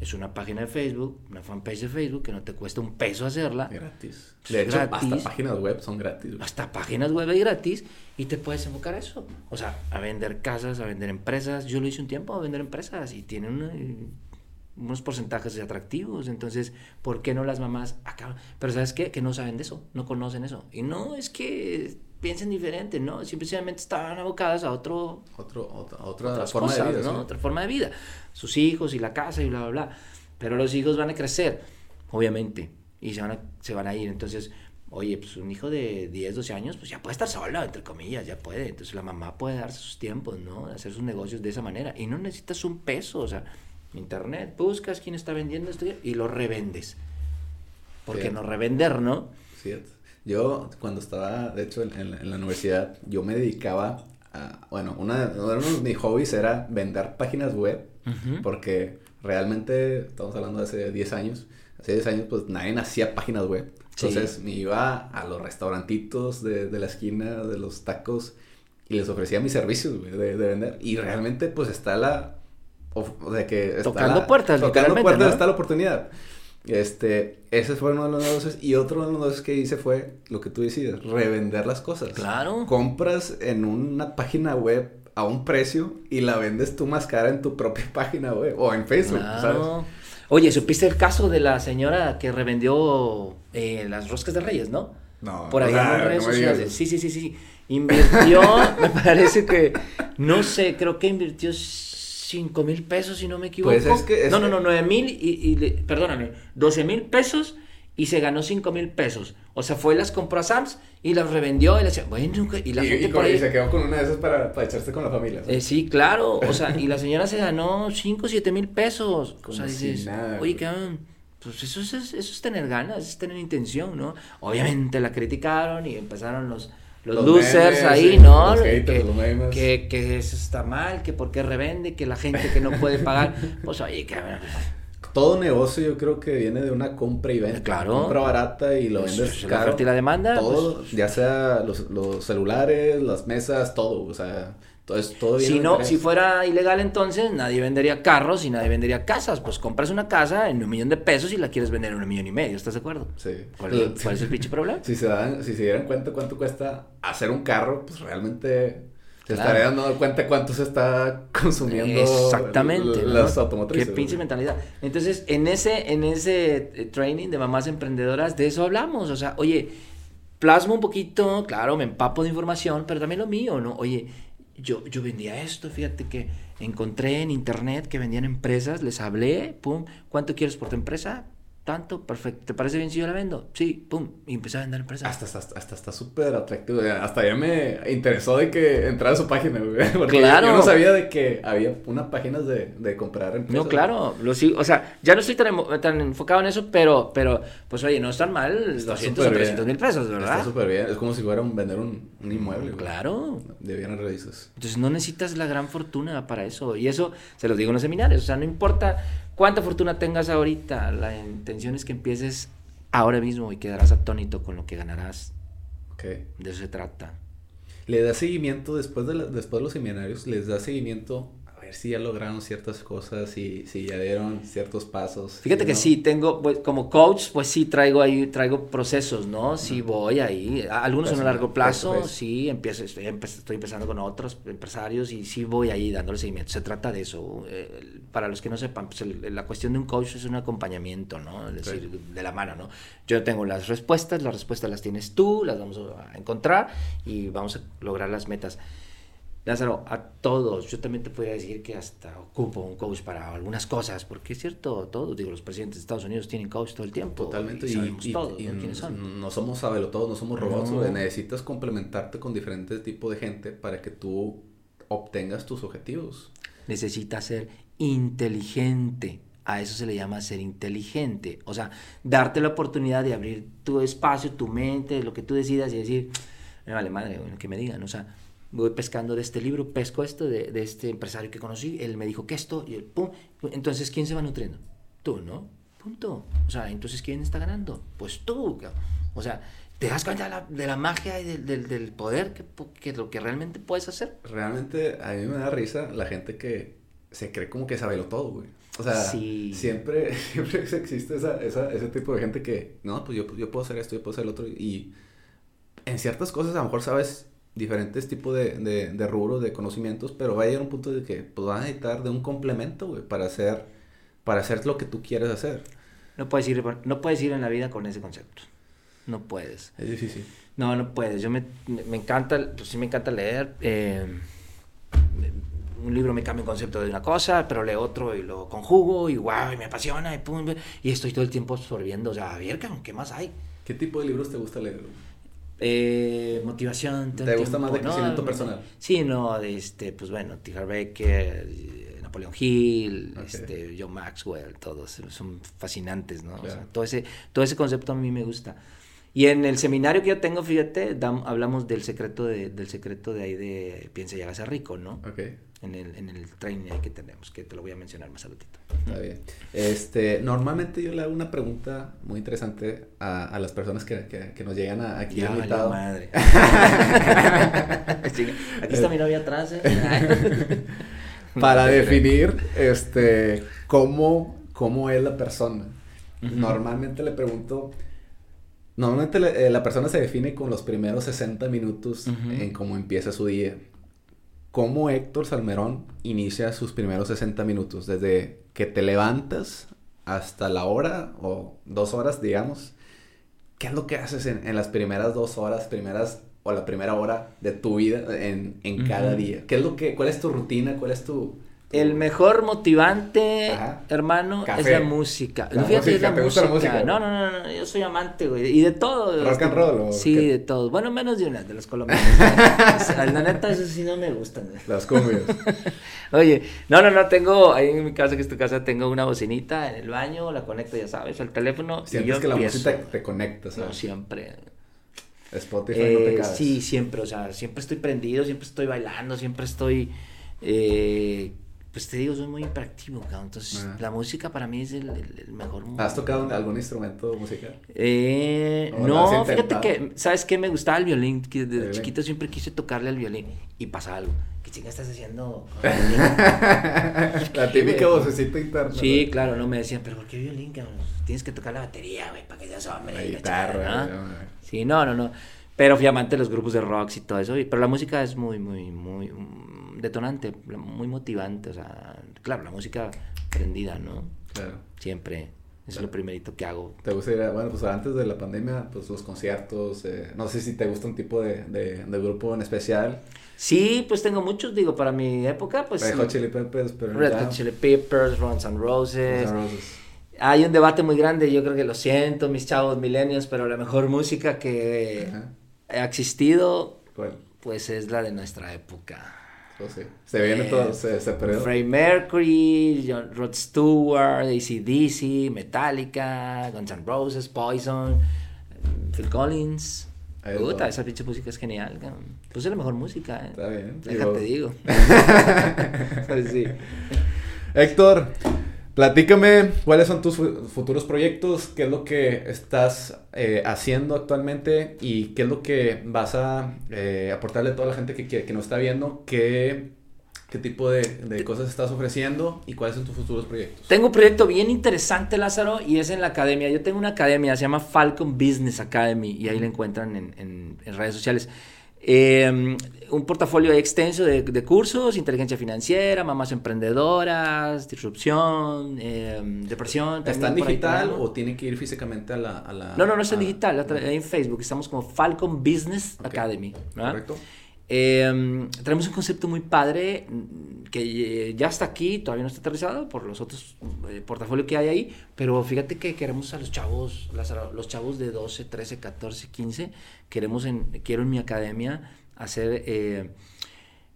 Speaker 2: es una página de Facebook, una fanpage de Facebook que no te cuesta un peso hacerla.
Speaker 1: Gratis. De hecho, hasta páginas web son gratis.
Speaker 2: Hasta páginas web es gratis y te puedes enfocar a eso. O sea, a vender casas, a vender empresas. Yo lo hice un tiempo a vender empresas y tienen unos porcentajes atractivos. Entonces, ¿por qué no las mamás acaban? Pero ¿sabes qué? Que no saben de eso, no conocen eso. Y no es que piensen diferente, ¿no? Simplemente estaban abocadas a otro,
Speaker 1: otro otra, forma de vida,
Speaker 2: ¿no? Otra forma de vida. Sus hijos y la casa y bla, bla, bla. Pero los hijos van a crecer, obviamente, y se van a, se van a ir. Entonces, oye, pues un hijo de 10, 12 años, pues ya puede estar solo, entre comillas, ya puede. Entonces la mamá puede darse sus tiempos, ¿no? Hacer sus negocios de esa manera. Y no necesitas un peso, o sea, internet, buscas quién está vendiendo esto y lo revendes. Porque no revender, ¿no?
Speaker 1: Cierto. Yo, cuando estaba, de hecho, en, la universidad, yo me dedicaba a, bueno, una, uno de mis hobbies era vender páginas web, porque realmente, estamos hablando de hace 10 años, hace 10 años, pues nadie hacía páginas web. Entonces me iba a los restaurantitos de, de, la esquina, de los tacos, y les ofrecía mis servicios de, de, vender. Y realmente, pues está la. De que está
Speaker 2: tocando puertas,
Speaker 1: tocando puertas está la oportunidad. Este, ese fue uno de los negocios. Y otro de los negocios que hice fue lo que tú decías, revender las cosas.
Speaker 2: Claro.
Speaker 1: Compras en una página web a un precio y la vendes tú más cara en tu propia página web o en Facebook, claro.
Speaker 2: Oye, ¿supiste el caso de la señora que revendió eh, las roscas de Reyes, no?
Speaker 1: No.
Speaker 2: Por ahí en redes sociales. Sí, sí, sí, sí. Invirtió, me parece que, no sé, creo que invirtió 5 mil pesos, si no me equivoco.
Speaker 1: Pues es que...
Speaker 2: no, no, no, 9 mil y, perdóname, 12 mil pesos y se ganó 5 mil pesos. O sea, fue y las compró a Sams y las revendió y le decía, bueno, y la gente
Speaker 1: por ahí... se quedó con una de esas para, para echarse con la familia.
Speaker 2: Eh, sí, claro, o sea, y la señora se ganó 5, 7 mil pesos. o sea,
Speaker 1: dices, nada,
Speaker 2: oye, ¿qué? Pues eso es, eso es tener ganas, es tener intención, ¿no? Obviamente la criticaron y empezaron los los, losers ahí, ¿no? que, que, eso está mal, que por qué revende, que la gente que no puede pagar, pues oye, que...
Speaker 1: todo negocio yo creo que viene de una compra y venta.
Speaker 2: Claro.
Speaker 1: Compra barata y lo vendes
Speaker 2: La oferta y la demanda.
Speaker 1: Todo,
Speaker 2: pues,
Speaker 1: ya sea los, los, celulares, las mesas, todo, o sea, todo, es, todo
Speaker 2: si no, si fuera ilegal entonces nadie vendería carros y nadie vendería casas. Pues compras una casa en un millón de pesos y la quieres vender en un millón y medio, ¿estás de acuerdo?
Speaker 1: Sí.
Speaker 2: ¿Cuál, es, ¿cuál es el pinche problema?
Speaker 1: Si se dan, si se dieran cuenta cuánto cuesta hacer un carro, pues realmente se estaría dando cuenta cuánto se está consumiendo
Speaker 2: Exactamente,
Speaker 1: las automotrices.
Speaker 2: Qué pinche mentalidad. Entonces, en ese, en ese eh, training de mamás emprendedoras, de eso hablamos. O sea, oye, plasmo un poquito, claro, me empapo de información, pero también lo mío, ¿no? Oye, yo, yo vendía esto, fíjate que encontré en internet que vendían empresas, les hablé, pum, ¿cuánto quieres por tu empresa? Tanto, perfecto. ¿Te parece bien si yo la vendo? Sí, pum. Y empecé a vender empresas.
Speaker 1: Hasta, hasta, está súper atractivo. Hasta ya me interesó de que entrara a su página, güey. Porque
Speaker 2: claro.
Speaker 1: Yo no sabía de que había unas páginas de, de comprar empresas.
Speaker 2: No, claro. Lo sigo, o sea, ya no estoy tan, tan, enfocado en eso, pero, pero, pues oye, no están mal está 200 o 300 mil pesos, ¿verdad?
Speaker 1: Está súper bien. Es como si fuera un, vender un, un inmueble, güey.
Speaker 2: Claro.
Speaker 1: De bienes raíces.
Speaker 2: Entonces no necesitas la gran fortuna para eso. Y eso se los digo en los seminarios. O sea, no importa cuánta fortuna tengas ahorita, la intención es que empieces ahora mismo y quedarás atónito con lo que ganarás.
Speaker 1: Okay.
Speaker 2: De eso se trata.
Speaker 1: ¿Le da seguimiento después de, la, después de los seminarios? ¿Les da seguimiento si ya lograron ciertas cosas, y si ya dieron ciertos pasos.
Speaker 2: Fíjate que sí, tengo, pues, como coach, pues sí traigo ahí, traigo procesos, ¿no? Sí voy ahí, algunos son a largo plazo, sí, empiezo, estoy, estoy, empezando con otros empresarios y sí voy ahí dándole seguimiento. Se trata de eso. Eh, para los que no sepan, pues la cuestión de un coach es un acompañamiento, ¿no? Es decir, de la mano, ¿no? Yo tengo las respuestas, las respuestas las tienes tú, las vamos a encontrar y vamos a lograr las metas. Lázaro, a todos, yo también te podría decir que hasta ocupo un coach para algunas cosas, porque es cierto, todos, digo, los presidentes de Estados Unidos tienen coach todo el tiempo.
Speaker 1: Totalmente, y, sabemos todos, ¿no? ¿quiénes son? No somos todos, no somos robots, necesitas complementarte con diferentes tipos de gente para que tú obtengas tus objetivos.
Speaker 2: Necesitas ser inteligente, a eso se le llama ser inteligente, o sea, darte la oportunidad de abrir tu espacio, tu mente, lo que tú decidas y decir, me vale madre, lo que me digan, o sea, voy pescando de este libro, pesco esto de, de, este empresario que conocí, él me dijo que esto, y el pum. Entonces, ¿quién se va nutriendo? Tú, ¿no? Punto. O sea, entonces, ¿quién está ganando? Pues tú. O sea, ¿te das cuenta de la, de la magia y del, del, poder que, que, lo que realmente puedes hacer?
Speaker 1: Realmente, a mí me da risa la gente que se cree como que sabe lo todo, güey. O sea, siempre, siempre existe esa, esa, ese tipo de gente que, no, pues yo, yo puedo hacer esto, yo puedo hacer lo otro, y en ciertas cosas a lo mejor sabes diferentes tipos de, de, de, rubros, de conocimientos, pero va a llegar un punto de que pues, van a necesitar de un complemento, güey, para hacer, para hacer lo que tú quieres hacer.
Speaker 2: No puedes, ir, no puedes ir en la vida con ese concepto. No puedes.
Speaker 1: Es difícil.
Speaker 2: No, no puedes. Yo me, me encanta, pues sí me encanta leer. Eh, un libro me cambia un concepto de una cosa, pero leo otro y lo conjugo y wow, y me apasiona y pum, y estoy todo el tiempo absorbiendo. O sea, a ver, ¿qué más hay?
Speaker 1: ¿Qué tipo de libros te gusta leer?
Speaker 2: Eh, motivación.
Speaker 1: ¿Te gusta más de crecimiento personal?
Speaker 2: Sí, no, este, pues bueno, T. Becker, eh, Napoleón Hill, este, John Maxwell, todos son fascinantes, ¿no? todo, ese, todo ese concepto a mí me gusta. Y en el seminario que yo tengo, fíjate, hablamos del secreto de, del secreto de ahí de piensa y hágase rico, ¿no?
Speaker 1: Okay
Speaker 2: en el, en el training que tenemos, que te lo voy a mencionar más adelantito.
Speaker 1: Está bien. Este, normalmente yo le hago una pregunta muy interesante a, a las personas que, que, nos llegan a, aquí
Speaker 2: ya,
Speaker 1: invitado.
Speaker 2: madre. aquí está mi novia atrás. ¿eh?
Speaker 1: Para definir este, cómo, cómo es la persona. Normalmente le pregunto... Normalmente eh, la persona se define con los primeros 60 minutos en cómo empieza su día cómo Héctor Salmerón inicia sus primeros 60 minutos, desde que te levantas hasta la hora o dos horas, digamos. ¿Qué es lo que haces en, las primeras dos horas, primeras o la primera hora de tu vida en, cada día? ¿Qué es lo que, cuál es tu rutina, cuál es tu,
Speaker 2: el mejor motivante, hermano, es la música.
Speaker 1: La música. ¿Te gusta la música?
Speaker 2: No, no, no, no, yo soy amante, güey. Y de todo.
Speaker 1: ¿Rock and roll?
Speaker 2: sí, de todo. Bueno, menos de una, de los colombianos. la neta, eso sí no me gustan.
Speaker 1: Las cumbias.
Speaker 2: Oye, no, no, no, tengo, ahí en mi casa, que es tu casa, tengo una bocinita en el baño, la conecto, ya sabes, al teléfono.
Speaker 1: Sientes y yo que la música te conecta, ¿sabes?
Speaker 2: No, siempre.
Speaker 1: Spotify no te
Speaker 2: eh, Sí, siempre, o sea, siempre estoy prendido, siempre estoy bailando, siempre estoy... Eh, pues te digo, soy muy cabrón. Entonces, la música para mí es el, el- el mejor.
Speaker 1: ¿Has tocado algún instrumento musical?
Speaker 2: Eh,
Speaker 1: ¿O lo
Speaker 2: no, fíjate que, ¿sabes qué? Me gustaba el violín, que desde
Speaker 1: Violín.
Speaker 2: chiquito siempre quise tocarle al violín y pasa algo. ¿Qué chinga estás haciendo?
Speaker 1: La típica vocecita interna.
Speaker 2: sí,
Speaker 1: ¿no?
Speaker 2: claro, no me decían, pero ¿por qué violín, cabrón? Tienes que tocar la batería, güey, para que seas hombre.
Speaker 1: La
Speaker 2: la
Speaker 1: guitarra.
Speaker 2: ¿no? Sí, no, no, no. Pero fui amante de los grupos de rock y todo eso. Pero la música es muy, muy, muy detonante, muy motivante. O sea, claro, la música prendida, ¿no?
Speaker 1: Claro.
Speaker 2: Siempre. Eso es lo primerito que hago.
Speaker 1: ¿Te gusta ir a, bueno, pues antes de la pandemia, pues los conciertos, eh, no sé si te gusta un tipo de, de, de grupo en especial,
Speaker 2: Sí, pues tengo muchos, digo, para mi época, pues...
Speaker 1: Red Hot Chili Peppers, pero
Speaker 2: Red Hot Chili Peppers, Guns N' Roses.
Speaker 1: Roses.
Speaker 2: Hay un debate muy grande, yo creo que lo siento, mis chavos milenios, pero la mejor música que
Speaker 1: Ajá.
Speaker 2: ha existido,
Speaker 1: ¿Cuál?
Speaker 2: pues es la de nuestra época.
Speaker 1: Oh, sí. Se viene
Speaker 2: Eh,
Speaker 1: todo ese, ese periodo.
Speaker 2: Freddie Mercury, John- Rod Stewart, ACDC, Metallica, Guns N' Roses, Poison, Phil Collins. Puta, esa pinche música es genial. Pues es la mejor música, ¿eh?
Speaker 1: Está bien.
Speaker 2: Déjate,
Speaker 1: Digo-
Speaker 2: digo. Pues sí.
Speaker 1: Héctor, platícame cuáles son tus fu- futuros proyectos, qué es lo que estás eh, haciendo actualmente y qué es lo que vas a eh, aportarle a toda la gente que, que, que nos está viendo, qué, qué tipo de, de cosas estás ofreciendo y cuáles son tus futuros proyectos.
Speaker 2: Tengo un proyecto bien interesante, Lázaro, y es en la academia. Yo tengo una academia, se llama Falcon Business Academy, y ahí la encuentran en, en- en redes sociales. Eh, un portafolio extenso de, de cursos, inteligencia financiera, mamás emprendedoras, disrupción, eh, depresión.
Speaker 1: ¿Está en
Speaker 2: también por ahí
Speaker 1: digital o tiene que ir físicamente a la... a la-
Speaker 2: No, no, no está en
Speaker 1: a-
Speaker 2: digital, otra- en Facebook. Estamos como Falcon Business. Academy. ¿verdad?
Speaker 1: Correcto.
Speaker 2: Eh, tenemos un concepto muy padre mm, que eh, ya está aquí, todavía no está aterrizado por los otros eh, portafolios que hay ahí, pero fíjate que queremos a los chavos, los chavos de 12, 13, 14, 15, queremos en, quiero en mi academia hacer... eh,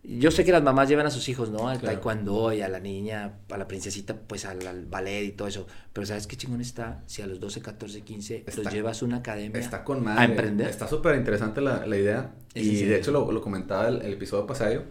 Speaker 2: yo sé que las mamás llevan a sus hijos, ¿no? Al
Speaker 1: Claro.
Speaker 2: taekwondo y a la niña, a la princesita, pues al, al ballet y todo eso. Pero ¿sabes qué chingón está? Si a los 12, 14, 15
Speaker 1: Está-
Speaker 2: los llevas a una academia
Speaker 1: Está con
Speaker 2: a
Speaker 1: madre.
Speaker 2: emprender.
Speaker 1: Está súper interesante la, la idea.
Speaker 2: Es
Speaker 1: y de hecho lo, lo comentaba el, el episodio pasado.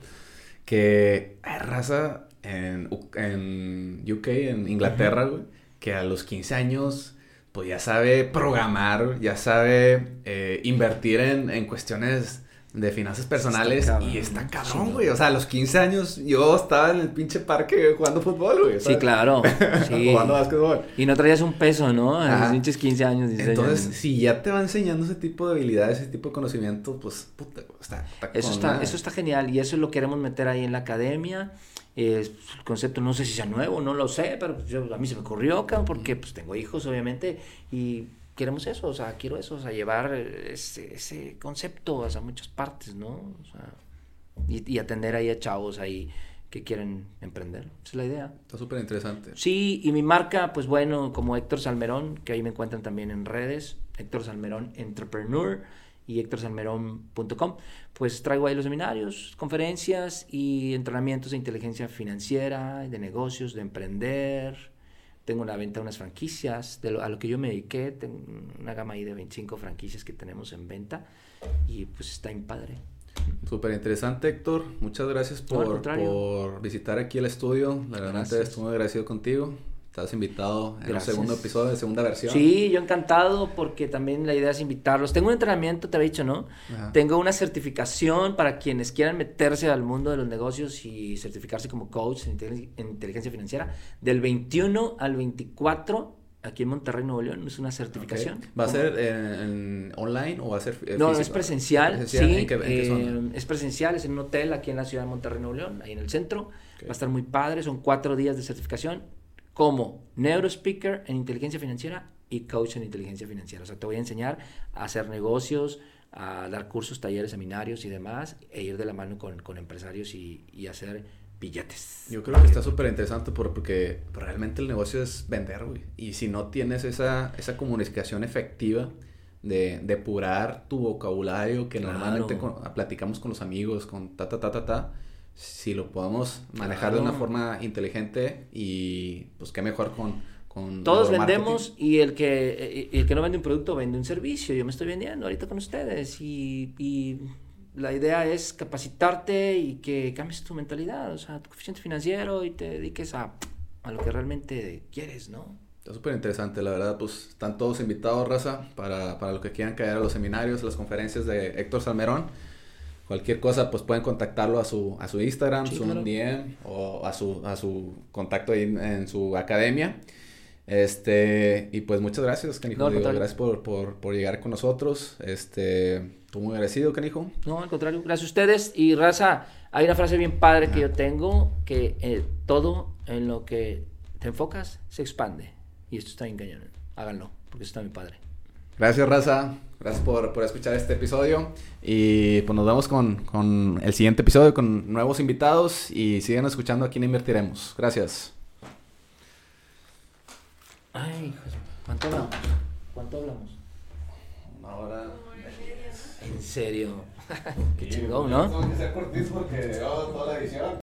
Speaker 1: Que hay raza en, en UK, en Inglaterra, güey, que a los 15 años, pues ya sabe programar, ya sabe eh, invertir en, en cuestiones de finanzas personales.
Speaker 2: cabrón,
Speaker 1: y está cabrón, güey. O sea, a los 15 años yo estaba en el pinche parque jugando fútbol, güey.
Speaker 2: Sí, claro. Sí.
Speaker 1: jugando básquetbol.
Speaker 2: Y no traías un peso, ¿no? A los pinches 15 años, 16
Speaker 1: Entonces,
Speaker 2: años.
Speaker 1: si ya te va enseñando ese tipo de habilidades, ese tipo de conocimiento, pues, puta, está, está
Speaker 2: Eso está,
Speaker 1: madre.
Speaker 2: eso está genial y eso lo queremos meter ahí en la academia. Eh, el concepto no sé si sea nuevo, no lo sé, pero pues, yo- a mí se me ocurrió, cabrón, porque pues tengo hijos, obviamente, y queremos eso, o sea, quiero eso, o sea, llevar ese, ese concepto a muchas partes, ¿no? O sea, y, y atender ahí a chavos ahí que quieren emprender. Esa es la idea.
Speaker 1: Está súper interesante.
Speaker 2: Sí, y mi marca, pues bueno, como Héctor Salmerón, que ahí me encuentran también en redes, Héctor Salmerón Entrepreneur y héctorsalmerón.com, pues traigo ahí los seminarios, conferencias y entrenamientos de inteligencia financiera, de negocios, de emprender. Tengo una venta de unas franquicias, de lo- a lo que yo me dediqué, tengo una gama ahí de 25 franquicias que tenemos en venta y pues está bien padre.
Speaker 1: Súper interesante, Héctor. Muchas gracias por, por visitar aquí el estudio. La verdad, estoy muy agradecido contigo. Estás invitado en el segundo episodio, de segunda versión.
Speaker 2: Sí, yo encantado porque también la idea es invitarlos. Tengo un entrenamiento, te había dicho, ¿no?
Speaker 1: Ajá.
Speaker 2: Tengo una certificación para quienes quieran meterse al mundo de los negocios y certificarse como coach en inteligencia, en inteligencia financiera. Del 21 al 24, aquí en Monterrey, Nuevo León, es una certificación.
Speaker 1: Ok. ¿Va a ser en, en online o va a ser eh,
Speaker 2: No,
Speaker 1: físico?
Speaker 2: es presencial,
Speaker 1: ¿Presencial?
Speaker 2: sí.
Speaker 1: ¿En qué, en qué
Speaker 2: eh,
Speaker 1: zona?
Speaker 2: es presencial, es en un hotel aquí en la ciudad de Monterrey, Nuevo León, ahí en el centro.
Speaker 1: Ok.
Speaker 2: Va a estar muy padre, son cuatro días de certificación como neurospeaker en inteligencia financiera y coach en inteligencia financiera. O sea, te voy a enseñar a hacer negocios, a dar cursos, talleres, seminarios y demás, e ir de la mano con, con empresarios y, y hacer billetes.
Speaker 1: Yo creo que está súper interesante por- porque realmente el negocio es vender, güey. Y si no tienes esa, esa comunicación efectiva de depurar tu vocabulario que
Speaker 2: Claro.
Speaker 1: normalmente con- platicamos con los amigos, con ta, ta, ta, ta, ta, si lo podemos manejar de una forma inteligente y pues qué mejor con... con
Speaker 2: Todos vendemos y el que, eh, el que no vende un producto vende un servicio. Yo me estoy vendiendo ahorita con ustedes y, y la idea es capacitarte y que cambies tu mentalidad, o sea, tu coeficiente financiero y te dediques a, a lo que realmente quieres, ¿no?
Speaker 1: Está súper interesante, la verdad, pues están todos invitados, raza, para, para los que quieran caer a los seminarios, a las conferencias de Héctor Salmerón. Cualquier cosa, pues pueden contactarlo a su, a su Instagram, su DM o a su, a su contacto ahí en, su academia. Este, y pues muchas gracias, Canijo. gracias por, por, por, llegar con nosotros. Este, estoy muy agradecido, Canijo.
Speaker 2: No, al contrario, gracias a ustedes. Y Raza, hay una frase bien padre que yo tengo, que eh, todo en lo que te enfocas se expande. Y esto está bien cañón. Háganlo, porque eso está mi padre.
Speaker 1: Gracias, Raza. Gracias por, por, escuchar este episodio. Y pues nos vemos con, con el siguiente episodio con nuevos invitados. Y sigan escuchando aquí en Invertiremos. Gracias.
Speaker 2: Ay, ¿cuánto hablamos? ¿Cuánto hablamos?
Speaker 1: Una hora.
Speaker 2: ¿En serio? Qué chingón, ¿no?
Speaker 1: Tengo que ser cortito porque toda la edición.